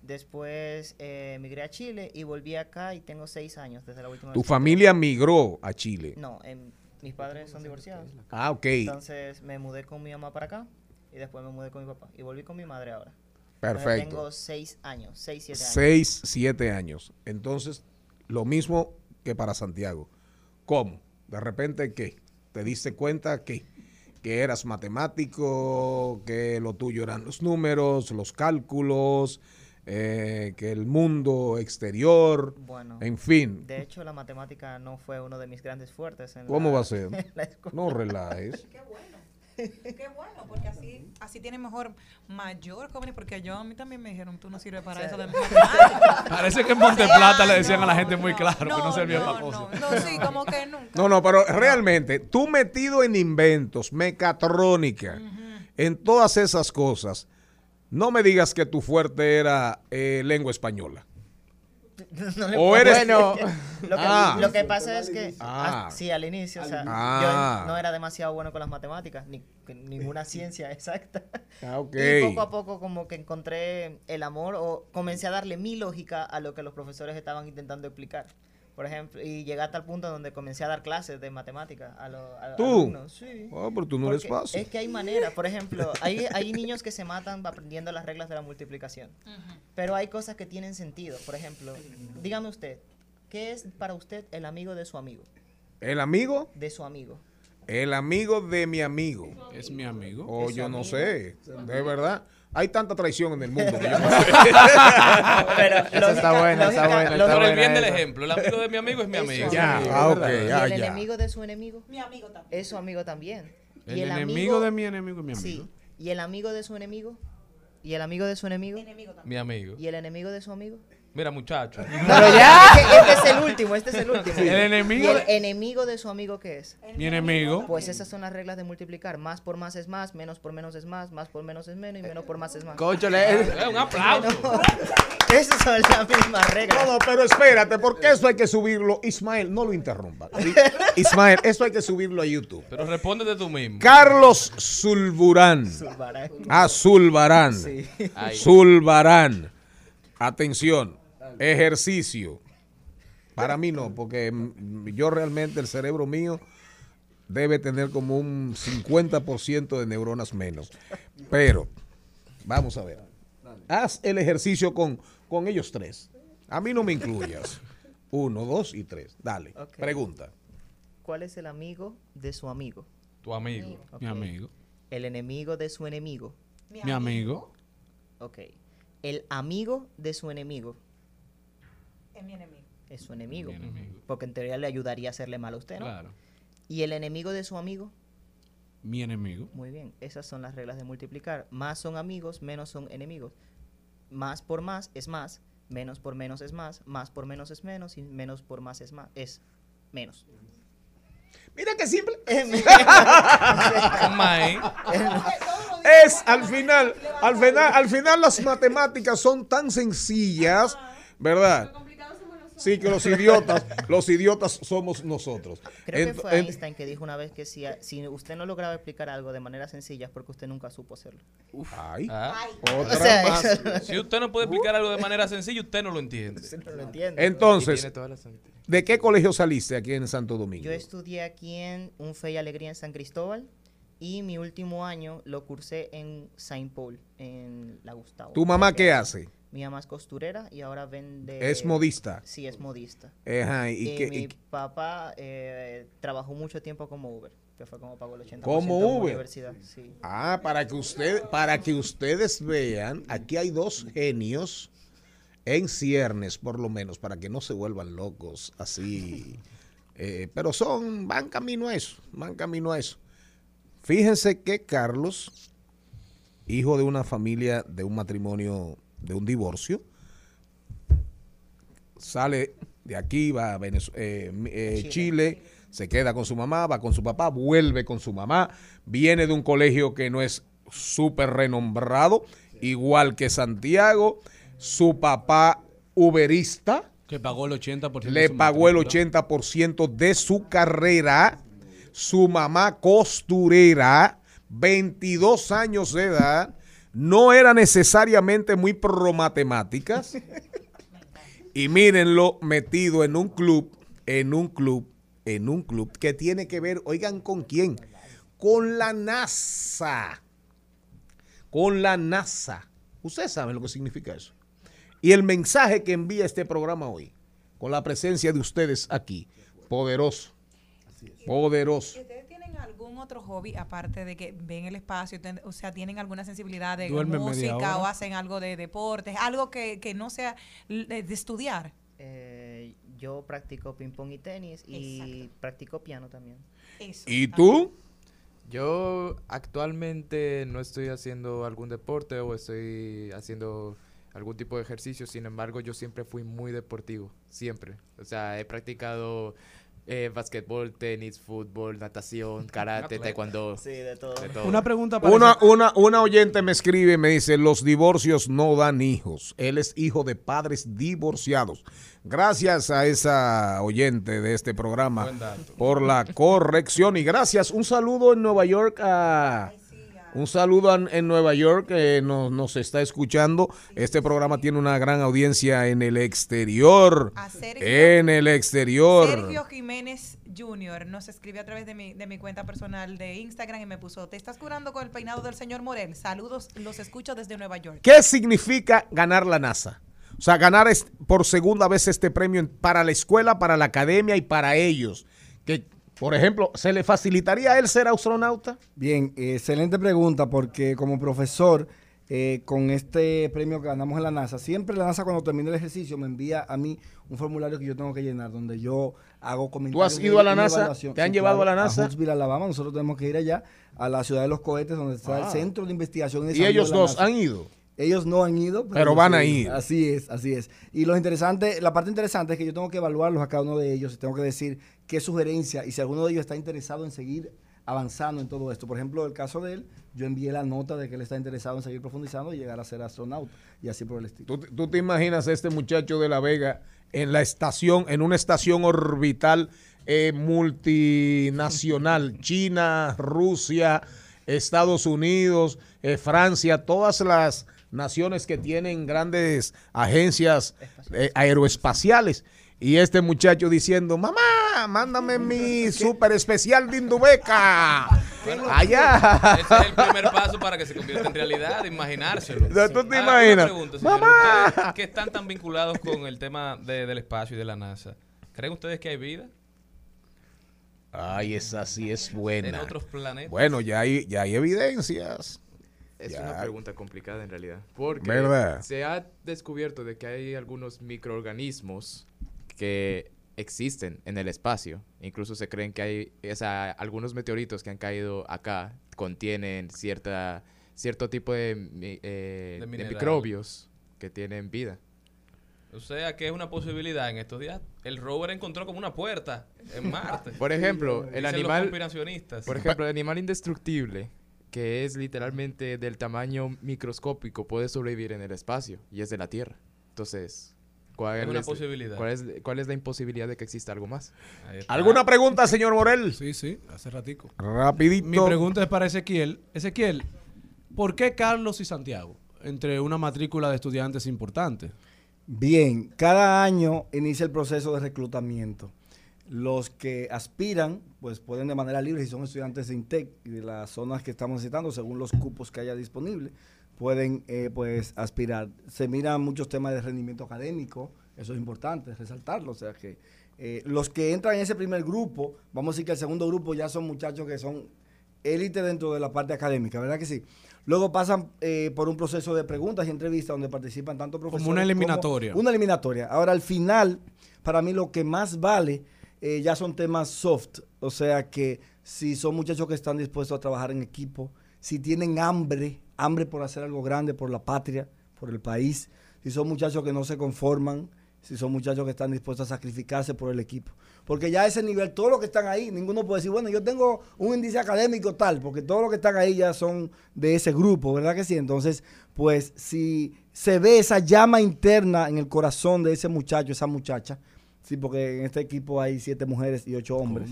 Después eh, migré a Chile y volví acá y tengo seis años desde la última Tu vez que familia migró a Chile. No, em, mis padres son divorciados. Ah, ok. Entonces me mudé con mi mamá para acá y después me mudé con mi papá. Y volví con mi madre ahora. Entonces, Perfecto. tengo seis años, seis, siete años. Seis, siete años. Entonces, lo mismo que para Santiago. ¿Cómo? De repente, ¿qué? ¿Te diste cuenta que, que eras matemático, que lo tuyo eran los números, los cálculos, eh, que el mundo exterior, Bueno, en fin? De hecho, la matemática no fue uno de mis grandes fuertes. En ¿Cómo la- va a ser? en la escuela. No relajes. Qué bueno, porque así, así tiene mejor, mayor jóvenes, porque yo a mí también me dijeron, tú no sirves para eso de Parece que en Monte Plata le decían a la gente muy claro que no servía para cosas. No, sí, como que nunca. No, no, pero realmente, tú metido en inventos, mecatrónica, en todas esas cosas, no me digas que tu fuerte era eh, lengua española. No le o puedo- eres... Bueno, lo, que, Ah. lo que pasa es que, Ah. ah, sí, al inicio, o sea, Ah. yo no era demasiado bueno con las matemáticas, ni ninguna ciencia exacta. Ah, ok. Y poco a poco como que encontré el amor o comencé a darle mi lógica a lo que los profesores estaban intentando explicar. Por ejemplo, y llegué hasta el punto donde comencé a dar clases de matemáticas a los a- ¿Tú? alumnos. Sí. Oh, pero tú no eres fácil. Es que hay maneras. Por ejemplo, hay, hay niños que se matan aprendiendo las reglas de la multiplicación. Pero hay cosas que tienen sentido. Por ejemplo, dígame usted, ¿qué es para usted el amigo de su amigo? El amigo, De su amigo. el amigo de mi amigo. Es mi amigo. O Es yo no sé, de verdad. Hay tanta traición en el mundo. que yo no Pero sé. Esa está buena, está buena, está Por el bien del esa. ejemplo, el amigo de mi amigo es mi amigo. Ya, ah, ok, ¿Y ya, el ya. enemigo de su enemigo? Mi amigo también. Es su amigo también. El y el enemigo amigo de mi enemigo es mi amigo. Sí. ¿Y el amigo de su enemigo? ¿Y el amigo de su enemigo? Mi amigo. ¿Y el enemigo de su amigo? Mira, muchacho. Pero ya. Este, es el último, este es el último. El enemigo ¿Y el de- enemigo de su amigo qué es? Mi enemigo. Pues esas son las reglas de multiplicar. Más por más es más, menos por menos es más, más por menos es menos y menos por más es más. Cónchale. Eh, un aplauso. Esas son las mismas reglas. No, no, pero espérate, porque eso hay que subirlo. Ismael, no lo interrumpa. Ismael, eso hay que subirlo a YouTube. Pero respóndete tú mismo. Carlos Zulburán. Zulbarán. Ah, Zulbarán. Sí. Ahí. Zulbarán. Atención. Ejercicio. Para mí no, porque yo realmente el cerebro mío debe tener como un 50% de neuronas menos. Pero, vamos a ver. Haz el ejercicio con, con ellos tres. A mí no me incluyas. Uno, dos y tres. Dale. Pregunta. ¿Cuál es el amigo de su amigo? Tu amigo. Mi amigo. El enemigo de su enemigo. Mi amigo. Ok. El amigo de su enemigo. Es mi enemigo. Es su enemigo. Mi enemigo. Porque en teoría le ayudaría a hacerle mal a usted, ¿no? Claro. ¿Y el enemigo de su amigo? Mi enemigo. Muy bien. Esas son las reglas de multiplicar. Más son amigos, menos son enemigos. Más por más es más. Menos por menos es más. Más por menos es menos. Y menos por más es más. Es menos. Mira que simple. Mae. Es al final, al final, al final las matemáticas son tan sencillas, ¿verdad? Sí, que los idiotas, los idiotas somos nosotros. Creo que fue ent- Einstein que dijo una vez que si, si usted no lograba explicar algo de manera sencilla es porque usted nunca supo hacerlo. Ay, Ah. otra O sea, más. eso- Si usted no puede explicar algo de manera sencilla, usted no lo entiende. Usted no lo entiende. Entonces. ¿de qué colegio saliste aquí en Santo Domingo? Yo estudié aquí en Un Fe y Alegría en San Cristóbal y mi último año lo cursé en Saint Paul, en la Gustavo. ¿Tu mamá qué hace? Mi mamá es costurera y ahora vende... Es modista. Sí, es modista. Ajá, ¿y Y mi y- papá eh, trabajó mucho tiempo como Uber, que fue como pagó el 80% ¿Como Uber? universidad. Sí. Ah, para que usted, para que ustedes vean, aquí hay dos genios en ciernes, por lo menos, para que no se vuelvan locos así. Eh, pero son, van camino a eso, van camino a eso. Fíjense que Carlos, hijo de una familia, de un matrimonio, de un divorcio, sale de aquí, va a Venez- eh, eh, Chile. Chile, se queda con su mamá, va con su papá, vuelve con su mamá, viene de un colegio que no es súper renombrado, igual que Santiago, su papá uberista, Que pagó el 80% de le pagó el matrícula. 80% de su carrera, su mamá costurera, 22 años de edad, no era necesariamente muy pro matemáticas. Y mírenlo metido en un club, en un club, en un club que tiene que ver, oigan, ¿con quién? Con la NASA. Con la NASA. Ustedes saben lo que significa eso. Y el mensaje que envía este programa hoy, con la presencia de ustedes aquí, poderoso. Poderoso. ¿Y ¿Ustedes tienen algún otro hobby aparte de que ven el espacio? ten- O sea, ¿tienen alguna sensibilidad de música o hacen algo de deportes? Algo que, que no sea de, de estudiar. Eh, yo practico ping pong y tenis y practico piano también. Eso. ¿Y tú? Yo actualmente no estoy haciendo algún deporte o estoy haciendo algún tipo de ejercicio, sin embargo yo siempre fui muy deportivo, siempre. O sea, he practicado eh, basquetbol, tenis, fútbol, natación, karate, taekwondo. Sí, de todo. Una pregunta para Una, una, una oyente me escribe y me dice, los divorcios no dan hijos. Él es hijo de padres divorciados. Gracias a esa oyente de este programa por la corrección y gracias. Un saludo en Nueva York a... Un saludo en, en Nueva York que nos, nos está escuchando. Este programa tiene una gran audiencia en el exterior. Sergio- En el exterior. Sergio Jiménez Jr. nos escribió a través de mi, de mi cuenta personal de Instagram y me puso, ¿te estás curando con el peinado del señor Morel? Saludos, los escucho desde Nueva York. ¿Qué significa ganar la NASA? O sea, ganar es- por segunda vez este premio para la escuela, para la academia y para ellos. Que, por ejemplo, ¿se le facilitaría a él ser astronauta? Bien, excelente pregunta porque como profesor, eh, con este premio que ganamos en la NASA, siempre la NASA cuando termina el ejercicio me envía a mí un formulario que yo tengo que llenar donde yo hago comentarios. has de ido a la NASA? evaluación. ¿Te han llevado a la NASA? A Huntsville, Alabama. Nosotros tenemos que ir allá a la ciudad de los cohetes donde está el Ah. centro de investigación. ¿Y ellos de dos NASA. han ido? Ellos no han ido, Pero van a ir. Así es, así es. Y lo interesante, la parte interesante es que yo tengo que evaluarlos a cada uno de ellos y tengo que decir qué sugerencia y si alguno de ellos está interesado en seguir avanzando en todo esto. Por ejemplo, el caso de él, yo envié la nota de que él está interesado en seguir profundizando y llegar a ser astronauta y así por el estilo. ¿Tú, tú te imaginas a este muchacho de La Vega en la estación, en una estación orbital eh, multinacional? China, Rusia, Estados Unidos, eh, Francia, todas las naciones que tienen grandes agencias eh, aeroespaciales. Y este muchacho diciendo, mamá, mándame mi super especial de Indubeca. Allá. Ese es el primer paso para que se convierta en realidad, imaginárselo. ¿Tú te Ahora, imaginas? una pregunta, señor. ¡Mamá! Que están tan vinculados con el tema de- del espacio y de la NASA, ¿creen ustedes que hay vida? Ay, esa sí es buena. En otros planetas. Bueno, ya hay, ya hay evidencias. Es Ya. una pregunta complicada en realidad. Porque ¿Verdad? se ha descubierto de que hay algunos microorganismos que existen en el espacio. Incluso se creen que hay o sea, algunos meteoritos que han caído acá contienen cierta cierto tipo de, eh, De de mineral. microbios que tienen vida. O sea, que es una posibilidad en estos días. El rover encontró como una puerta en Marte. Por ejemplo, el los animal. Por ejemplo, el animal indestructible que es literalmente del tamaño microscópico puede sobrevivir en el espacio y es de la Tierra. Entonces, ¿cuál Es una posibilidad. ¿cuál es, cuál es la imposibilidad de que exista algo más? ¿Alguna pregunta, señor Morel? Sí, sí, hace ratico. Rapidito. Mi pregunta es para Ezequiel. Ezequiel, ¿por qué Carlos y Santiago? Entre una matrícula de estudiantes importante. Bien, cada año inicia el proceso de reclutamiento. Los que aspiran, pues pueden de manera libre, si son estudiantes de INTEC y de las zonas que estamos citando, según los cupos que haya disponibles, pueden eh, pues aspirar. Se miran muchos temas de rendimiento académico, eso es importante resaltarlo, o sea que eh, los que entran en ese primer grupo, vamos a decir que el segundo grupo ya son muchachos que son élite dentro de la parte académica, ¿verdad que sí? Luego pasan eh, por un proceso de preguntas y entrevistas donde participan tanto profesores una eliminatoria. una eliminatoria. Ahora, al final, para mí lo que más vale eh, ya son temas soft. O sea que si son muchachos que están dispuestos a trabajar en equipo, si tienen hambre, hambre por hacer algo grande por la patria, por el país, si son muchachos que no se conforman, si son muchachos que están dispuestos a sacrificarse por el equipo. Porque ya a ese nivel, todos los que están ahí, ninguno puede decir, bueno, yo tengo un índice académico tal, porque todos los que están ahí ya son de ese grupo, ¿verdad que sí? Entonces, pues si se ve esa llama interna en el corazón de ese muchacho, esa muchacha, sí, porque en este equipo hay siete mujeres y ocho hombres.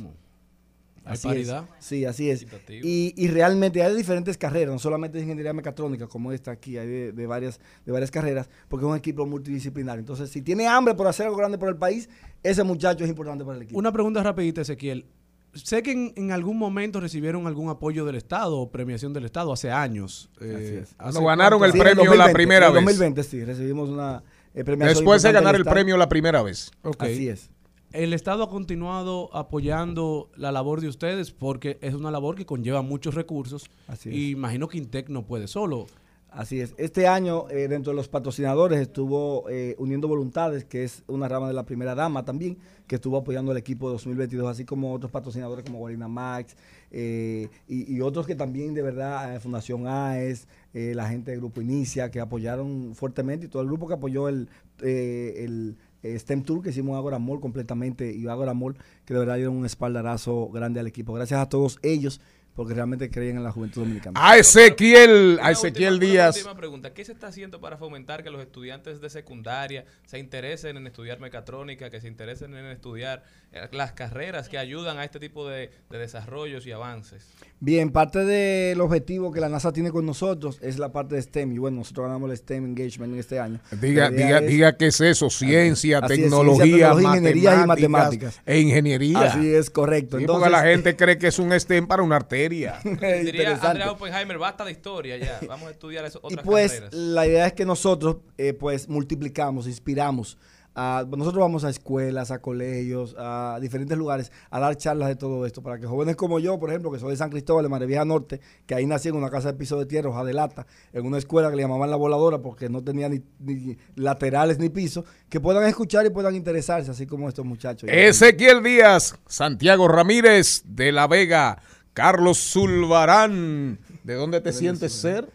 ¿Hay Así paridad? es. Sí, así es. Y, y realmente hay de diferentes carreras, no solamente de ingeniería mecatrónica como esta aquí, hay de, de varias, de varias carreras, porque es un equipo multidisciplinario. Entonces, si tiene hambre por hacer algo grande por el país, ese muchacho es importante para el equipo. Una pregunta rapidita, Ezequiel. Sé que en, en algún momento recibieron algún apoyo del Estado o premiación del Estado hace años. Eh, es. ¿hace Cuando ganaron el Sí, en premio la 2020, primera en vez. 2020, sí, recibimos una eh, premiación. Después de ganar el Estado. premio la primera vez. Ok. Así es. El Estado ha continuado apoyando la labor de ustedes porque es una labor que conlleva muchos recursos Así es. y imagino que Intec no puede solo. Así es. Este año, eh, dentro de los patrocinadores, estuvo eh, Uniendo Voluntades, que es una rama de la primera dama también, que estuvo apoyando al equipo de 2022, así como otros patrocinadores como Guarina Max eh, y, y otros que también, de verdad, Fundación AES, la gente del Grupo Inicia, que apoyaron fuertemente, y todo el grupo que apoyó el, el STEM Tour que hicimos Agora Mall completamente, y Agora Mall, que de verdad dieron un espaldarazo grande al equipo. Gracias a todos ellos, porque realmente creen en la juventud dominicana. A Ezequiel, a Ezequiel última- Díaz. última pregunta. ¿Qué se está haciendo para fomentar que los estudiantes de secundaria se interesen en estudiar mecatrónica, que se interesen en estudiar eh, las carreras que ayudan a este tipo de, de desarrollos y avances? Bien, parte del objetivo que la NASA tiene con nosotros es la parte de STEM. Y bueno, nosotros ganamos el STEM Engagement en este año. Diga, diga, es- diga qué es eso, ciencia, Así es, tecnología, ciencia, tecnología, ingeniería y matemáticas matemáticas. E ingeniería. Así es, correcto. Sí, porque la gente cree que es un STEM para una arteria. Diría. Andrea Oppenheimer, basta de historia ya. Vamos a estudiar eso, Y otras pues carreras. la idea es que nosotros eh, pues multiplicamos, inspiramos. A- nosotros vamos a escuelas, a colegios, a diferentes lugares a dar charlas de todo esto para que jóvenes como yo, por ejemplo, que soy de San Cristóbal, de Marevieja Norte, que ahí nací en una casa de piso de tierra, hoja de lata, en una escuela que le llamaban la voladora porque no tenía ni, ni laterales ni piso, que puedan escuchar y puedan interesarse, así como estos muchachos. Ezequiel Díaz, Santiago Ramírez de La Vega, Carlos Zulbarán. ¿De dónde te sientes ser?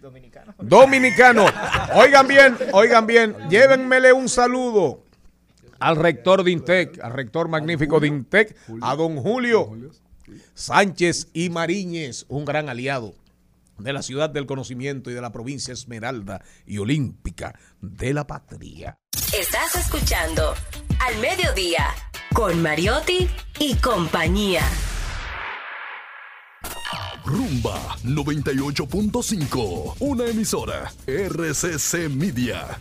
Dominicano. Dominicano. Oigan bien, oigan bien, llévenmele un saludo al rector de Intec, al rector magnífico de Intec, a don Julio Sánchez y Mariñez, un gran aliado de la ciudad del conocimiento y de la provincia Esmeralda y Olímpica de la patria. Estás escuchando Al Mediodía con Mariotti y compañía. Rumba 98.5, una emisora RCC Media.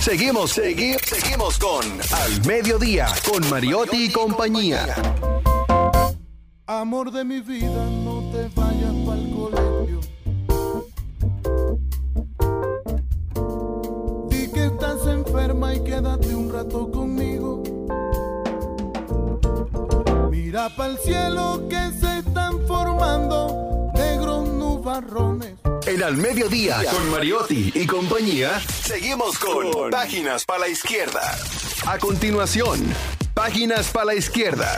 Seguimos, seguimos, seguimos con Al Mediodía, con Mariotti y compañía. Amor de mi vida, no te vayas pa'l colegio. Di que estás enferma y quédate un rato conmigo. Mira pa'l cielo que se negros. En Al Mediodía, con Mariotti y compañía, seguimos con Páginas para la Izquierda. A continuación, Páginas para la Izquierda.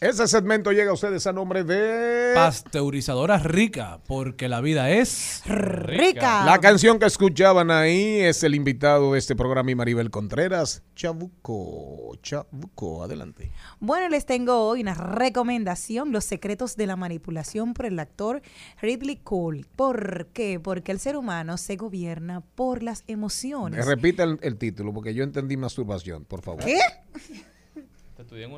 Ese segmento llega a ustedes a nombre de... Pasteurizadora rica, porque la vida es rica. La canción que escuchaban ahí es el invitado de este programa y Maribel Contreras, Chabuco. Chabuco, adelante. Bueno, les tengo hoy una recomendación, Los secretos de la manipulación por el actor Ridley Cole. ¿Por qué? Porque el ser humano se gobierna por las Me emociones. repite el, el título porque yo entendí masturbación, por favor. ¿Qué? Te estudié en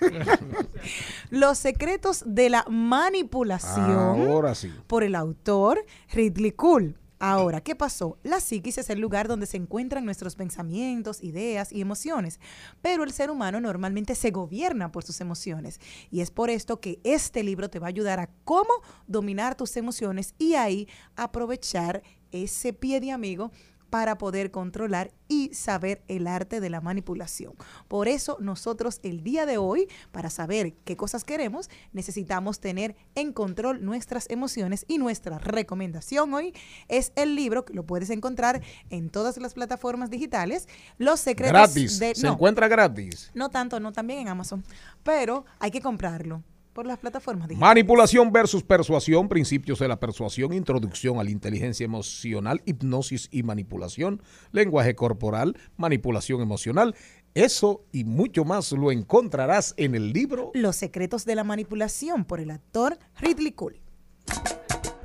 Los secretos de la manipulación Ahora sí. por el autor Ridley Cole. Ahora, ¿qué pasó? La psiquis es el lugar donde se encuentran nuestros pensamientos, ideas y emociones, pero el ser humano normalmente se gobierna por sus emociones y es por esto que este libro te va a ayudar a cómo dominar tus emociones y ahí aprovechar ese pie de amigo para poder controlar y saber el arte de la manipulación. Por eso nosotros el día de hoy, para saber qué cosas queremos, necesitamos tener en control nuestras emociones y nuestra recomendación hoy es el libro que lo puedes encontrar en todas las plataformas digitales, Los secretos Gratis. de Se encuentra gratis. no tanto, no también en Amazon, pero hay que comprarlo por las plataformas digitales. Manipulación versus persuasión, principios de la persuasión, introducción a la inteligencia emocional, hipnosis y manipulación, lenguaje corporal, manipulación emocional. Eso y mucho más lo encontrarás en el libro Los secretos de la manipulación por el actor Ridley Cole.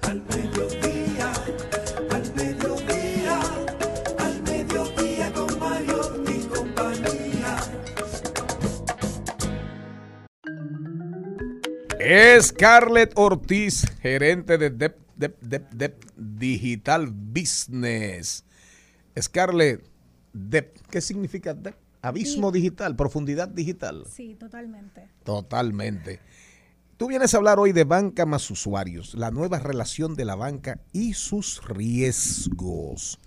Al Scarlett Ortiz, gerente de Dep, Dep, Dep, Dep Digital Business. Scarlett, Dep, ¿qué significa Dep? Abismo digital, profundidad digital. Sí, totalmente. Totalmente. Tú vienes a hablar hoy de banca más usuarios, la nueva relación de la banca y sus riesgos.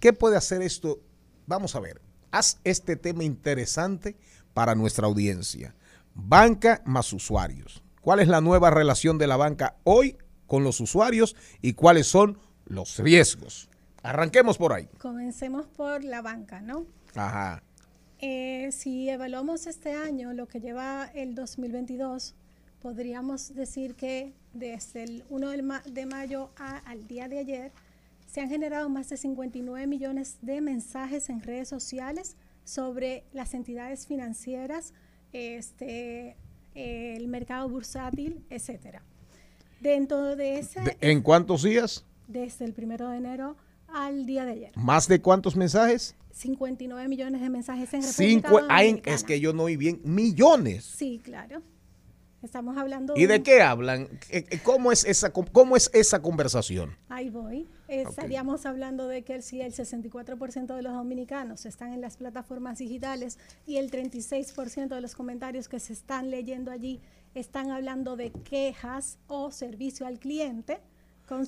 ¿Qué puede hacer esto? Vamos a ver, haz este tema interesante para nuestra audiencia. Banca más usuarios. ¿Cuál es la nueva relación de la banca hoy con los usuarios y cuáles son los riesgos. Arranquemos por ahí. Comencemos por la banca, ¿no? Ajá. Eh, si evaluamos este año, lo que lleva el 2022, podríamos decir que desde el 1 del ma- de mayo a- al día de ayer se han generado más de 59 millones de mensajes en redes sociales sobre las entidades financieras, este, eh, el mercado bursátil, etcétera. Dentro de ese, De- ¿En cuántos días? desde el primero de enero al día de ayer, ¿Más de cuántos mensajes? 59 millones de mensajes en República Cinco, ay, es que yo no oí bien. Millones. Sí, claro. Estamos hablando ¿Y de qué hablan? Eh, eh, ¿Cómo es esa, cómo es esa conversación? Ahí voy. Eh, Estaríamos hablando de que si el 64% de los dominicanos están en las plataformas digitales y el 36% de los comentarios que se están leyendo allí están hablando de quejas o servicio al cliente.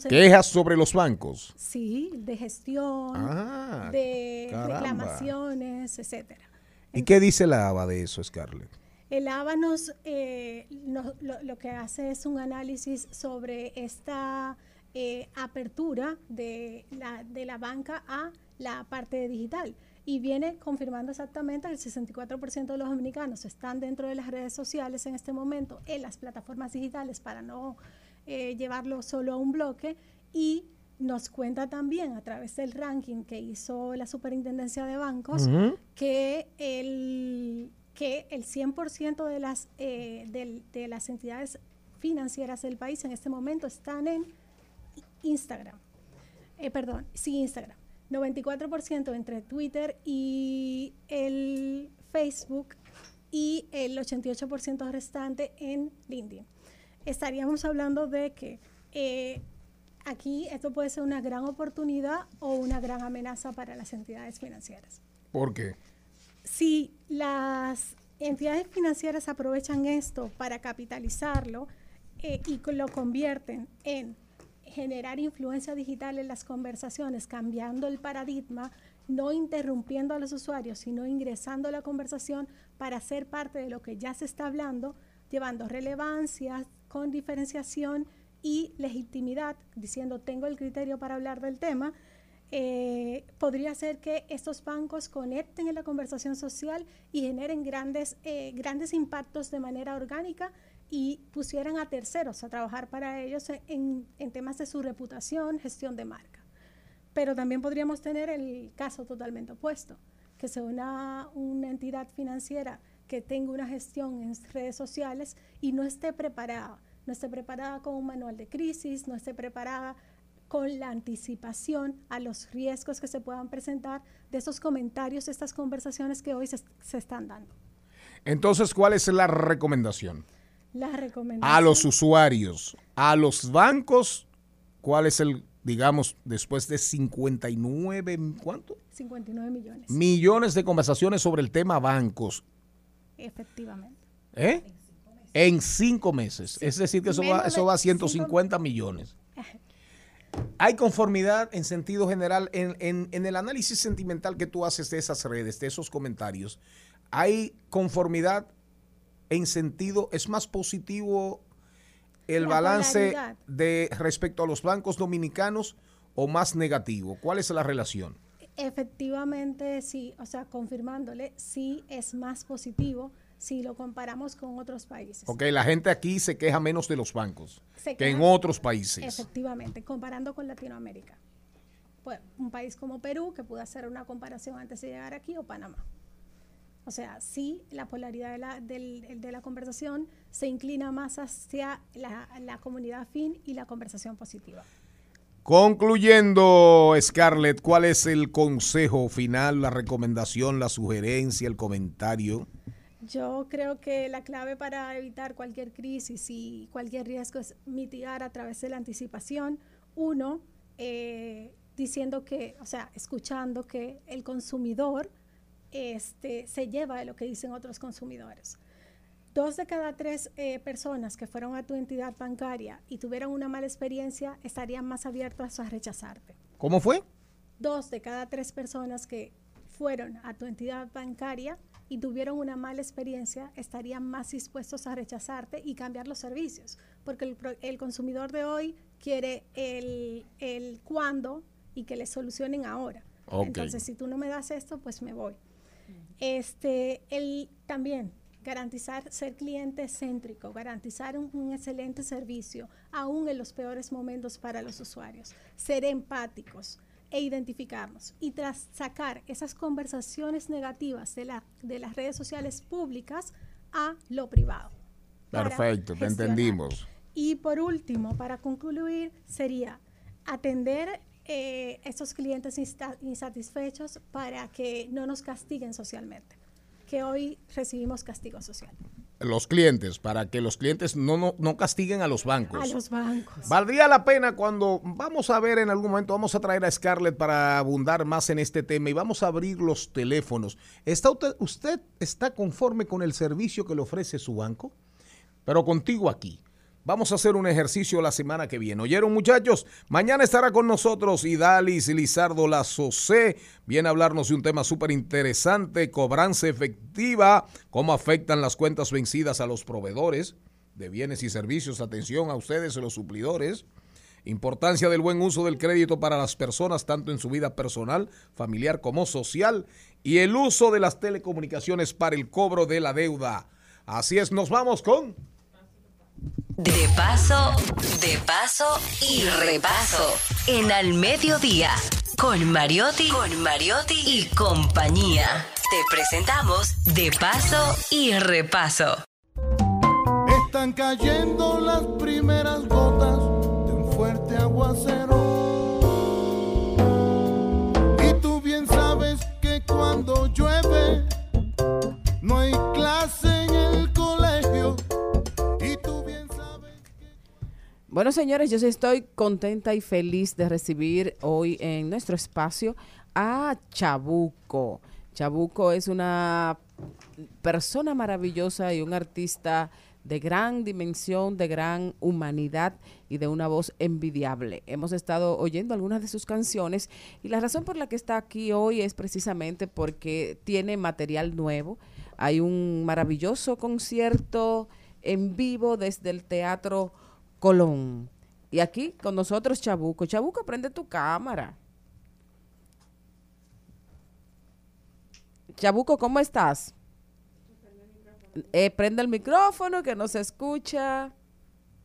Quejas sobre los bancos. Sí, de gestión, Ah, de caramba. reclamaciones, etcétera. ¿Y qué dice la ABA de eso, Scarlett? El ABA nos, eh, nos- lo, lo que hace es un análisis sobre esta eh, apertura de la, de la banca a la parte digital. Y viene confirmando exactamente que el 64% de los dominicanos están dentro de las redes sociales en este momento, en las plataformas digitales para no eh, llevarlo solo a un bloque. Y nos cuenta también a través del ranking que hizo la Superintendencia de Bancos que el que el 100% de las eh, de las entidades financieras del país en este momento están en Instagram. Eh, perdón, sí, Instagram. 94% entre Twitter y el Facebook y el 88% restante en LinkedIn. Estaríamos hablando de que eh, aquí esto puede ser una gran oportunidad o una gran amenaza para las entidades financieras. ¿Por qué? Si las entidades financieras aprovechan esto para capitalizarlo eh, y lo convierten en generar influencia digital en las conversaciones, cambiando el paradigma, no interrumpiendo a los usuarios, sino ingresando a la conversación para ser parte de lo que ya se está hablando, llevando relevancia con diferenciación y legitimidad, diciendo tengo el criterio para hablar del tema, eh, podría ser que estos bancos conecten en la conversación social y generen grandes, eh, grandes impactos de manera orgánica y pusieran a terceros a trabajar para ellos en, en temas de su reputación, gestión de marca. Pero también podríamos tener el caso totalmente opuesto, que sea una, una entidad financiera que tenga una gestión en redes sociales y no esté preparada, no esté preparada con un manual de crisis, no esté preparada con la anticipación a los riesgos que se puedan presentar de esos comentarios, de estas conversaciones que hoy se, se están dando. Entonces, ¿cuál es la recomendación? La recomendación. A los usuarios, a los bancos, ¿cuál es el, digamos, después de 59, ¿cuánto? 59 millones. Millones de conversaciones sobre el tema bancos, Efectivamente. ¿eh? En cinco meses. Es decir, que eso va, eso de va a cinco- 150 millones. ¿Hay conformidad en sentido general en, en- en el análisis sentimental que tú haces de esas redes, de esos comentarios? ¿Hay conformidad en sentido, es más positivo el La balance polaridad. de respecto a los bancos dominicanos o más negativo? ¿Cuál es la relación? Efectivamente, sí, o sea, confirmándole, sí es más positivo si lo comparamos con otros países. Ok, la gente aquí se queja menos de los bancos Se que en otros países. Efectivamente, comparando con Latinoamérica. Pues un país como Perú, que pudo hacer una comparación antes de llegar aquí, o Panamá. O sea, sí, la polaridad de la, del- de la conversación se inclina más hacia la, la comunidad fin y la conversación positiva. Concluyendo, Scarlett, ¿cuál es el consejo final, la recomendación, la sugerencia, el comentario? Yo creo que la clave para evitar cualquier crisis y cualquier riesgo es mitigar a través de la anticipación. Uno, eh, diciendo que, o sea, escuchando que el consumidor este, se lleva de lo que dicen otros consumidores. Dos de cada tres eh, personas que fueron a tu entidad bancaria y tuvieron una mala experiencia estarían más abiertos a rechazarte. ¿Cómo fue? Dos de cada tres personas que fueron a tu entidad bancaria y tuvieron una mala experiencia estarían más dispuestos a rechazarte y cambiar los servicios, porque el, consumidor de hoy quiere el, el cuándo y que le solucionen ahora. Entonces, si tú no me das esto, pues me voy. Este, el, también garantizar ser cliente céntrico, garantizar un, un excelente servicio, aún en los peores momentos para los usuarios, ser empáticos e identificarnos y tras sacar esas conversaciones negativas de, la, de las redes sociales públicas a lo privado. Perfecto, te entendimos. Y por último, para concluir, sería atender eh, estos clientes insatisfechos para que no nos castiguen socialmente, que hoy recibimos castigo social. Los clientes, para que los clientes no, no, no castiguen a los bancos. A los bancos. Valdría la pena cuando vamos a ver en algún momento, vamos a traer a Scarlett para abundar más en este tema y vamos a abrir los teléfonos. ¿Está usted, usted está conforme con el servicio que le ofrece su banco? Pero contigo aquí. Vamos a hacer un ejercicio la semana que viene. ¿Oyeron, muchachos? Mañana estará con nosotros Idalis Lizardo Lazocé. Viene a hablarnos de un tema súper interesante, cobranza efectiva, cómo afectan las cuentas vencidas a los proveedores de bienes y servicios. Atención a ustedes, los suplidores. Importancia del buen uso del crédito para las personas, tanto en su vida personal, familiar como social. Y el uso de las telecomunicaciones para el cobro de la deuda. Así es, nos vamos con... De paso, de paso y repaso. En Al Mediodía, con Mariotti, con Mariotti y compañía. Te presentamos De paso y repaso. Están cayendo las primeras gotas de un fuerte aguacero. Y tú bien sabes que cuando llueve no hay clase Bueno, señores, yo estoy contenta y feliz de recibir hoy en nuestro espacio a Chabuco. Chabuco es una persona maravillosa y un artista de gran dimensión, de gran humanidad y de una voz envidiable. Hemos estado oyendo algunas de sus canciones y la razón por la que está aquí hoy es precisamente porque tiene material nuevo. Hay un maravilloso concierto en vivo desde el Teatro Colón. Y aquí con nosotros Chabuco. Chabuco, prende tu cámara. Chabuco, ¿cómo estás? Eh, prende el micrófono que no se escucha.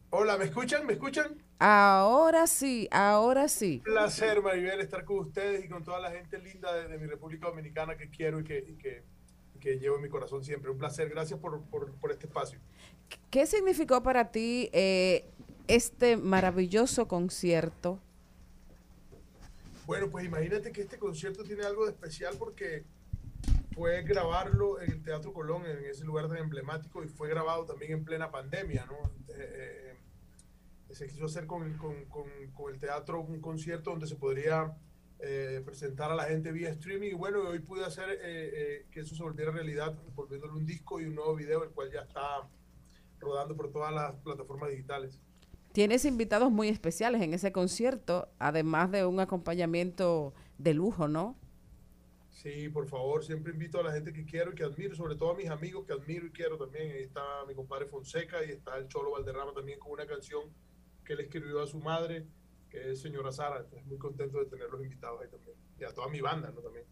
Hola, ¿me escuchan? ¿Me escuchan? Ahora sí, ahora sí. Un placer, Maribel, estar con ustedes y con toda la gente linda de, de mi República Dominicana que quiero y que, y que, llevo en mi corazón siempre. Un placer, gracias por, por, por este espacio. ¿Qué significó para ti eh, este maravilloso concierto? Bueno, pues imagínate que este concierto tiene algo de especial porque fue grabarlo en el Teatro Colón, en ese lugar tan emblemático, y fue grabado también en plena pandemia, ¿no? Eh, eh, se quiso hacer con, con- con- con el teatro un concierto donde se podría eh, presentar a la gente vía streaming, y bueno, hoy pude hacer eh, eh, que eso se volviera realidad, volviéndole un disco y un nuevo video, el cual ya está rodando por todas las plataformas digitales. Tienes invitados muy especiales en ese concierto, además de un acompañamiento de lujo, ¿no? Sí, por favor, siempre invito a la gente que quiero y que admiro, sobre todo a mis amigos que admiro y quiero también. Ahí está mi compadre Fonseca y está el Cholo Valderrama también con una canción que él escribió a su madre, que es Señora Sara. Entonces, muy contento de tenerlos invitados ahí también. Y a toda mi banda, ¿no? También.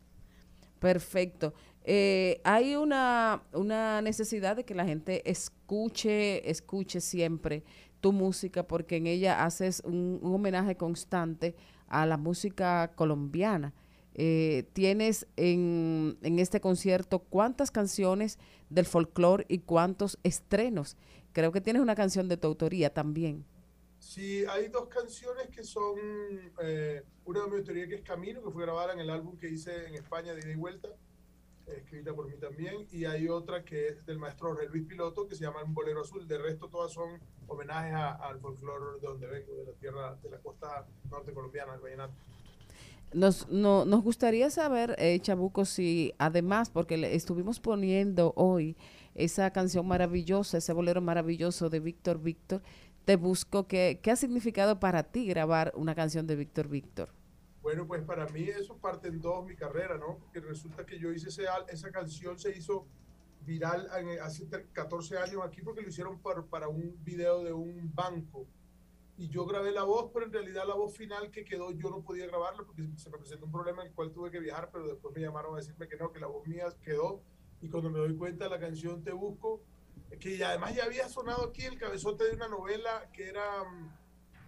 Perfecto. Eh, hay una, una necesidad de que la gente escuche, escuche siempre tu música, porque en ella haces un, homenaje constante a la música colombiana. Eh, tienes en, en este concierto cuántas canciones del folclore y cuántos estrenos. Creo que tienes una canción de tu autoría también. Sí, hay dos canciones que son, eh, una de mi autoría que es Camino, que fue grabada en el álbum que hice en España de ida y vuelta, escrita por mí también, y hay otra que es del maestro Jorge Luis Piloto, que se llama Un Bolero Azul. De resto, todas son homenajes al folclore de donde vengo, de la tierra, de la costa norte colombiana, del vallenato. Nos, no, nos gustaría saber, eh, Chabuco, si además, porque le estuvimos poniendo hoy esa canción maravillosa, ese bolero maravilloso de Víctor Víctor, te busco, ¿qué, ¿qué ha significado para ti grabar una canción de Víctor Víctor? Bueno, pues para mí eso parte en dos mi carrera, ¿no? Porque resulta que yo hice ese, esa canción, se hizo viral hace tre- 14 años aquí porque lo hicieron para, para un video de un banco. y yo grabé la voz, pero en realidad la voz final que quedó yo no podía grabarla porque se me presentó un problema en el cual tuve que viajar, pero después me llamaron a decirme que no, que la voz mía quedó y cuando me doy cuenta la canción Te Busco, que además ya había sonado aquí el cabezote de una novela que era, mm,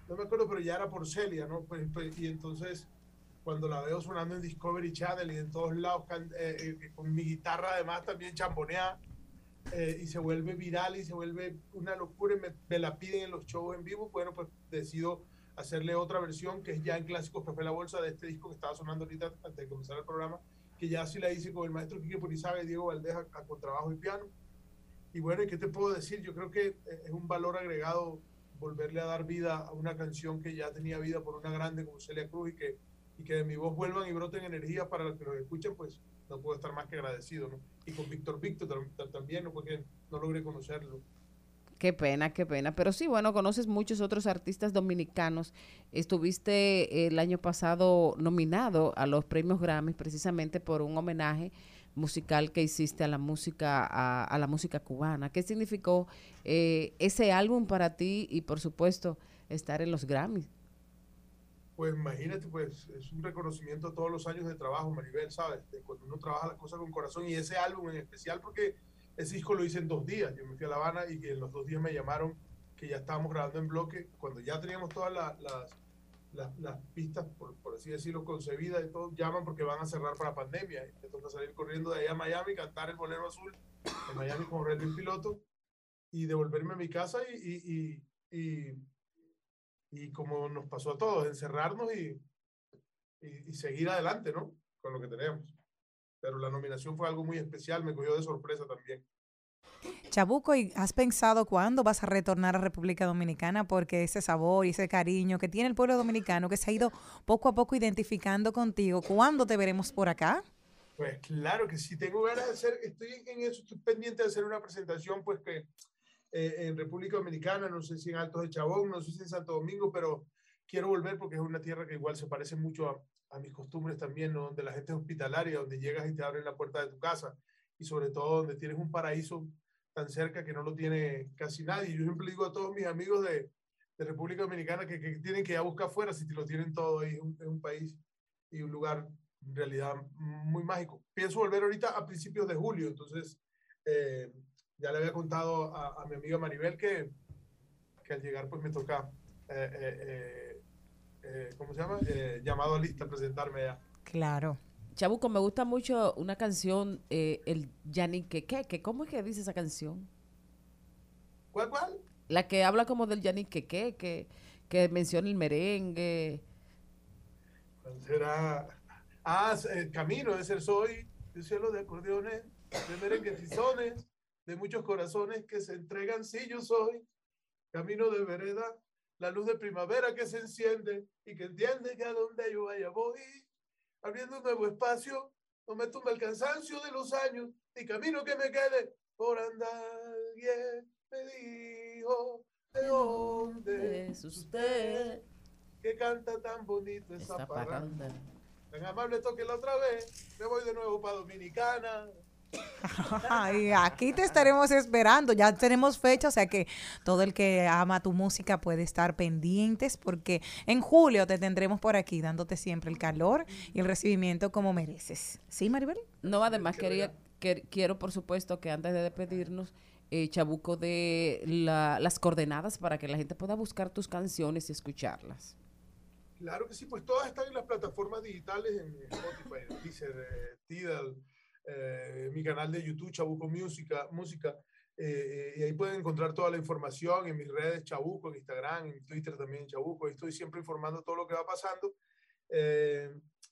no me acuerdo, pero ya era por Celia, ¿no? Pues, pues, y entonces cuando la veo sonando en Discovery Channel y en todos lados, eh, eh, con mi guitarra además también chamboneada, eh, y se vuelve viral y se vuelve una locura y me, me la piden en los shows en vivo, bueno, pues decido hacerle otra versión que es ya en Clásicos Café La Bolsa de este disco que estaba sonando ahorita antes de comenzar el programa, que ya sí la hice con el maestro Quique Purizaga y Diego Valdez a, a contrabajo y piano. Y bueno, ¿y ¿qué te puedo decir? Yo creo que eh, es un valor agregado volverle a dar vida a una canción que ya tenía vida por una grande como Celia Cruz y que, y que de mi voz vuelvan y broten energías para los que nos escuchen, pues no puedo estar más que agradecido, ¿no? Y con Víctor Víctor tam- tam- también, ¿no? Porque no logré conocerlo. Qué pena, qué pena. Pero sí, bueno, conoces muchos otros artistas dominicanos. Estuviste el año pasado nominado a los premios Grammy precisamente por un homenaje musical que hiciste a la música a, a la música cubana. ¿Qué significó eh, ese álbum para ti y por supuesto estar en los Grammys? Pues imagínate, pues es un reconocimiento a todos los años de trabajo, Maribel, ¿sabes? De cuando uno trabaja las cosas con corazón y ese álbum en especial porque ese disco lo hice en dos días. Yo me fui a La Habana y en los dos días me llamaron que ya estábamos grabando en bloque, cuando ya teníamos todas la- las, las, las pistas, por, por así decirlo, concebidas y todo, llaman porque van a cerrar para pandemia. Y me toca salir corriendo de allá a Miami, cantar el bolero azul en Miami con Relvin Piloto y devolverme a mi casa y, y, y, y, y como nos pasó a todos, encerrarnos y, y, y seguir adelante, ¿no? Con lo que tenemos. Pero la nominación fue algo muy especial, me cogió de sorpresa también. Chabuco, ¿y has pensado cuándo vas a retornar a República Dominicana? Porque ese sabor y ese cariño que tiene el pueblo dominicano, que se ha ido poco a poco identificando contigo, ¿cuándo te veremos por acá? Pues claro que sí, tengo ganas de hacer, estoy en eso, estoy pendiente de hacer una presentación, pues que eh, en República Dominicana, no sé si en Altos de Chabón, no sé si en Santo Domingo, pero quiero volver porque es una tierra que igual se parece mucho a, a mis costumbres también, ¿no? donde la gente es hospitalaria, donde llegas y te abren la puerta de tu casa y sobre todo donde tienes un paraíso tan cerca que no lo tiene casi nadie. Yo siempre digo a todos mis amigos de, de República Dominicana que, que tienen que ir a buscar afuera si te lo tienen todo es un, es un país y un lugar en realidad muy mágico. Pienso volver ahorita a principios de julio, entonces eh, ya le había contado a, a mi amiga Maribel que, que al llegar pues me toca, eh, eh, eh, eh, ¿cómo se llama? Eh, llamado a lista, presentarme allá. Claro. Chabuco, me gusta mucho una canción, eh, el Yanique, ¿qué? ¿Qué? ¿Cómo es que dice esa canción? ¿Cuál, cuál? La que habla como del Yanique, ¿qué? Que, que menciona el merengue. ¿Cuál será? Ah, el camino de ser soy, de cielo de acordeones, de merengues y sones, de muchos corazones que se entregan si yo soy. Camino de vereda, la luz de primavera que se enciende y que entiende que a donde yo vaya voy, abriendo un nuevo espacio, no me tumba el cansancio de los años, ni camino que me quede por andar. Alguien me dijo, ¿de dónde es usted? Que canta tan bonito esa, Esa parranda. parranda. Tan amable toque la otra vez, me voy de nuevo para Dominicana. Ay, aquí te estaremos esperando. Ya tenemos fecha, o sea que todo el que ama tu música puede estar pendientes porque en julio te tendremos por aquí dándote siempre el calor y el recibimiento como mereces. ¿Sí, Maribel? No, además quería, que- quiero por supuesto que antes de despedirnos, eh, Chabuco de la- las coordenadas para que la gente pueda buscar tus canciones y escucharlas. Claro que sí, pues todas están en las plataformas digitales, en Spotify, en Deezer, eh, Tidal, eh, mi canal de YouTube, Chabuco Música, música eh, eh, y ahí pueden encontrar toda la información en mis redes, Chabuco, en Instagram, en Twitter también, Chabuco, estoy siempre informando todo lo que va pasando. Eh,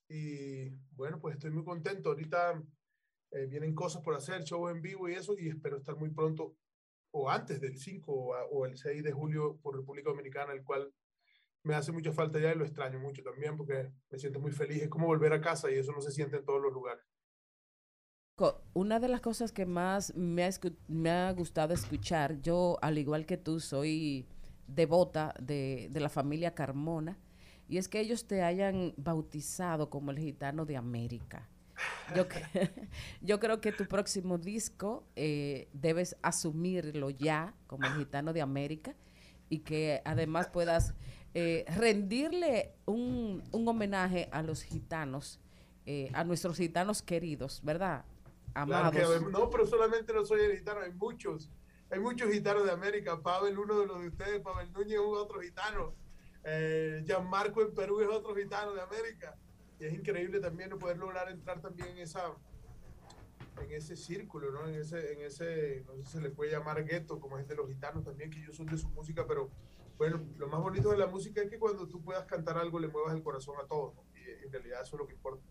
y bueno, pues estoy muy contento. Ahorita eh, vienen cosas por hacer, shows en vivo y eso, y espero estar muy pronto, o antes del 5 o, o el 6 de julio por República Dominicana, el cual me hace mucha falta ya y lo extraño mucho también porque me siento muy feliz. Es como volver a casa y eso no se siente en todos los lugares. Una de las cosas que más me ha, me ha gustado escuchar, yo al igual que tú soy devota de, de la familia Carmona, y es que ellos te hayan bautizado como el gitano de América. Yo, yo creo que tu próximo disco eh, debes asumirlo ya como el gitano de América y que además puedas eh, rendirle un, un homenaje a los gitanos, eh, a nuestros gitanos queridos, ¿verdad? Claro Amados. adem- no, pero solamente no soy el gitano, hay muchos. Hay muchos gitanos de América. Pavel, uno de los de ustedes, Pavel Núñez es otro gitano. Eh, Gianmarco en Perú es otro gitano de América. Y es increíble también poder lograr entrar también en esa en ese círculo, ¿no? En ese, en ese, no sé si se le puede llamar gueto, como es de los gitanos también, que ellos son de su música, pero bueno, lo más bonito de la música es que cuando tú puedas cantar algo le muevas el corazón a todos, ¿no? Y en realidad eso es lo que importa.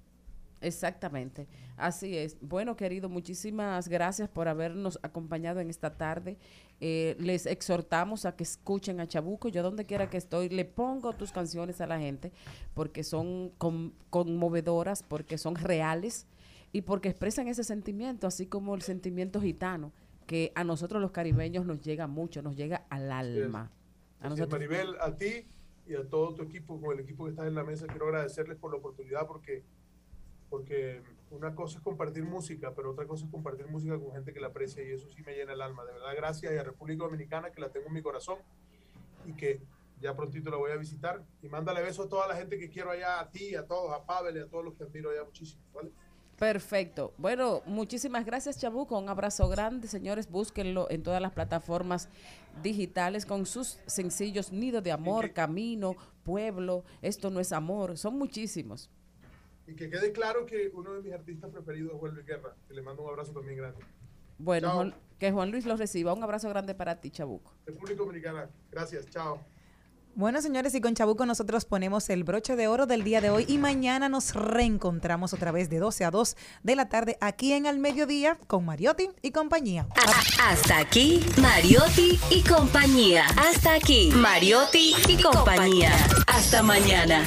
Exactamente, así es. Bueno, querido, muchísimas gracias por habernos acompañado en esta tarde. Eh, les exhortamos a que escuchen a Chabuco. Yo donde quiera que estoy, le pongo tus canciones a la gente porque son con- conmovedoras, porque son reales y porque expresan ese sentimiento, así como el sentimiento gitano, que a nosotros los caribeños nos llega mucho, nos llega al alma. A nosotros, Maribel, a ti y a todo tu equipo, con el equipo que está en la mesa, quiero agradecerles por la oportunidad porque, porque una cosa es compartir música, pero otra cosa es compartir música con gente que la aprecia y eso sí me llena el alma. De verdad, gracias y a República Dominicana que la tengo en mi corazón y que ya prontito la voy a visitar. Y mándale besos a toda la gente que quiero allá, a ti, a todos, a Pavel y a todos los que admiro allá muchísimo. ¿vale? Perfecto. Bueno, muchísimas gracias, Chabuco. Un abrazo grande, señores. Búsquenlo en todas las plataformas digitales con sus sencillos Nido de Amor, Camino, Pueblo, Esto no es amor. Son muchísimos. Y que quede claro que uno de mis artistas preferidos es Juan Luis Guerra, que le mando un abrazo también grande. Bueno. Juan- que Juan Luis los reciba. Un abrazo grande para ti, Chabuco. República Dominicana, gracias, chao. Bueno, señores, y con Chabuco nosotros ponemos el broche de oro del día de hoy y mañana nos reencontramos otra vez de 12 a 2 de la tarde aquí en Al Mediodía con Mariotti y compañía. Hasta aquí, Mariotti y compañía. Hasta aquí, Mariotti y compañía. Hasta mañana.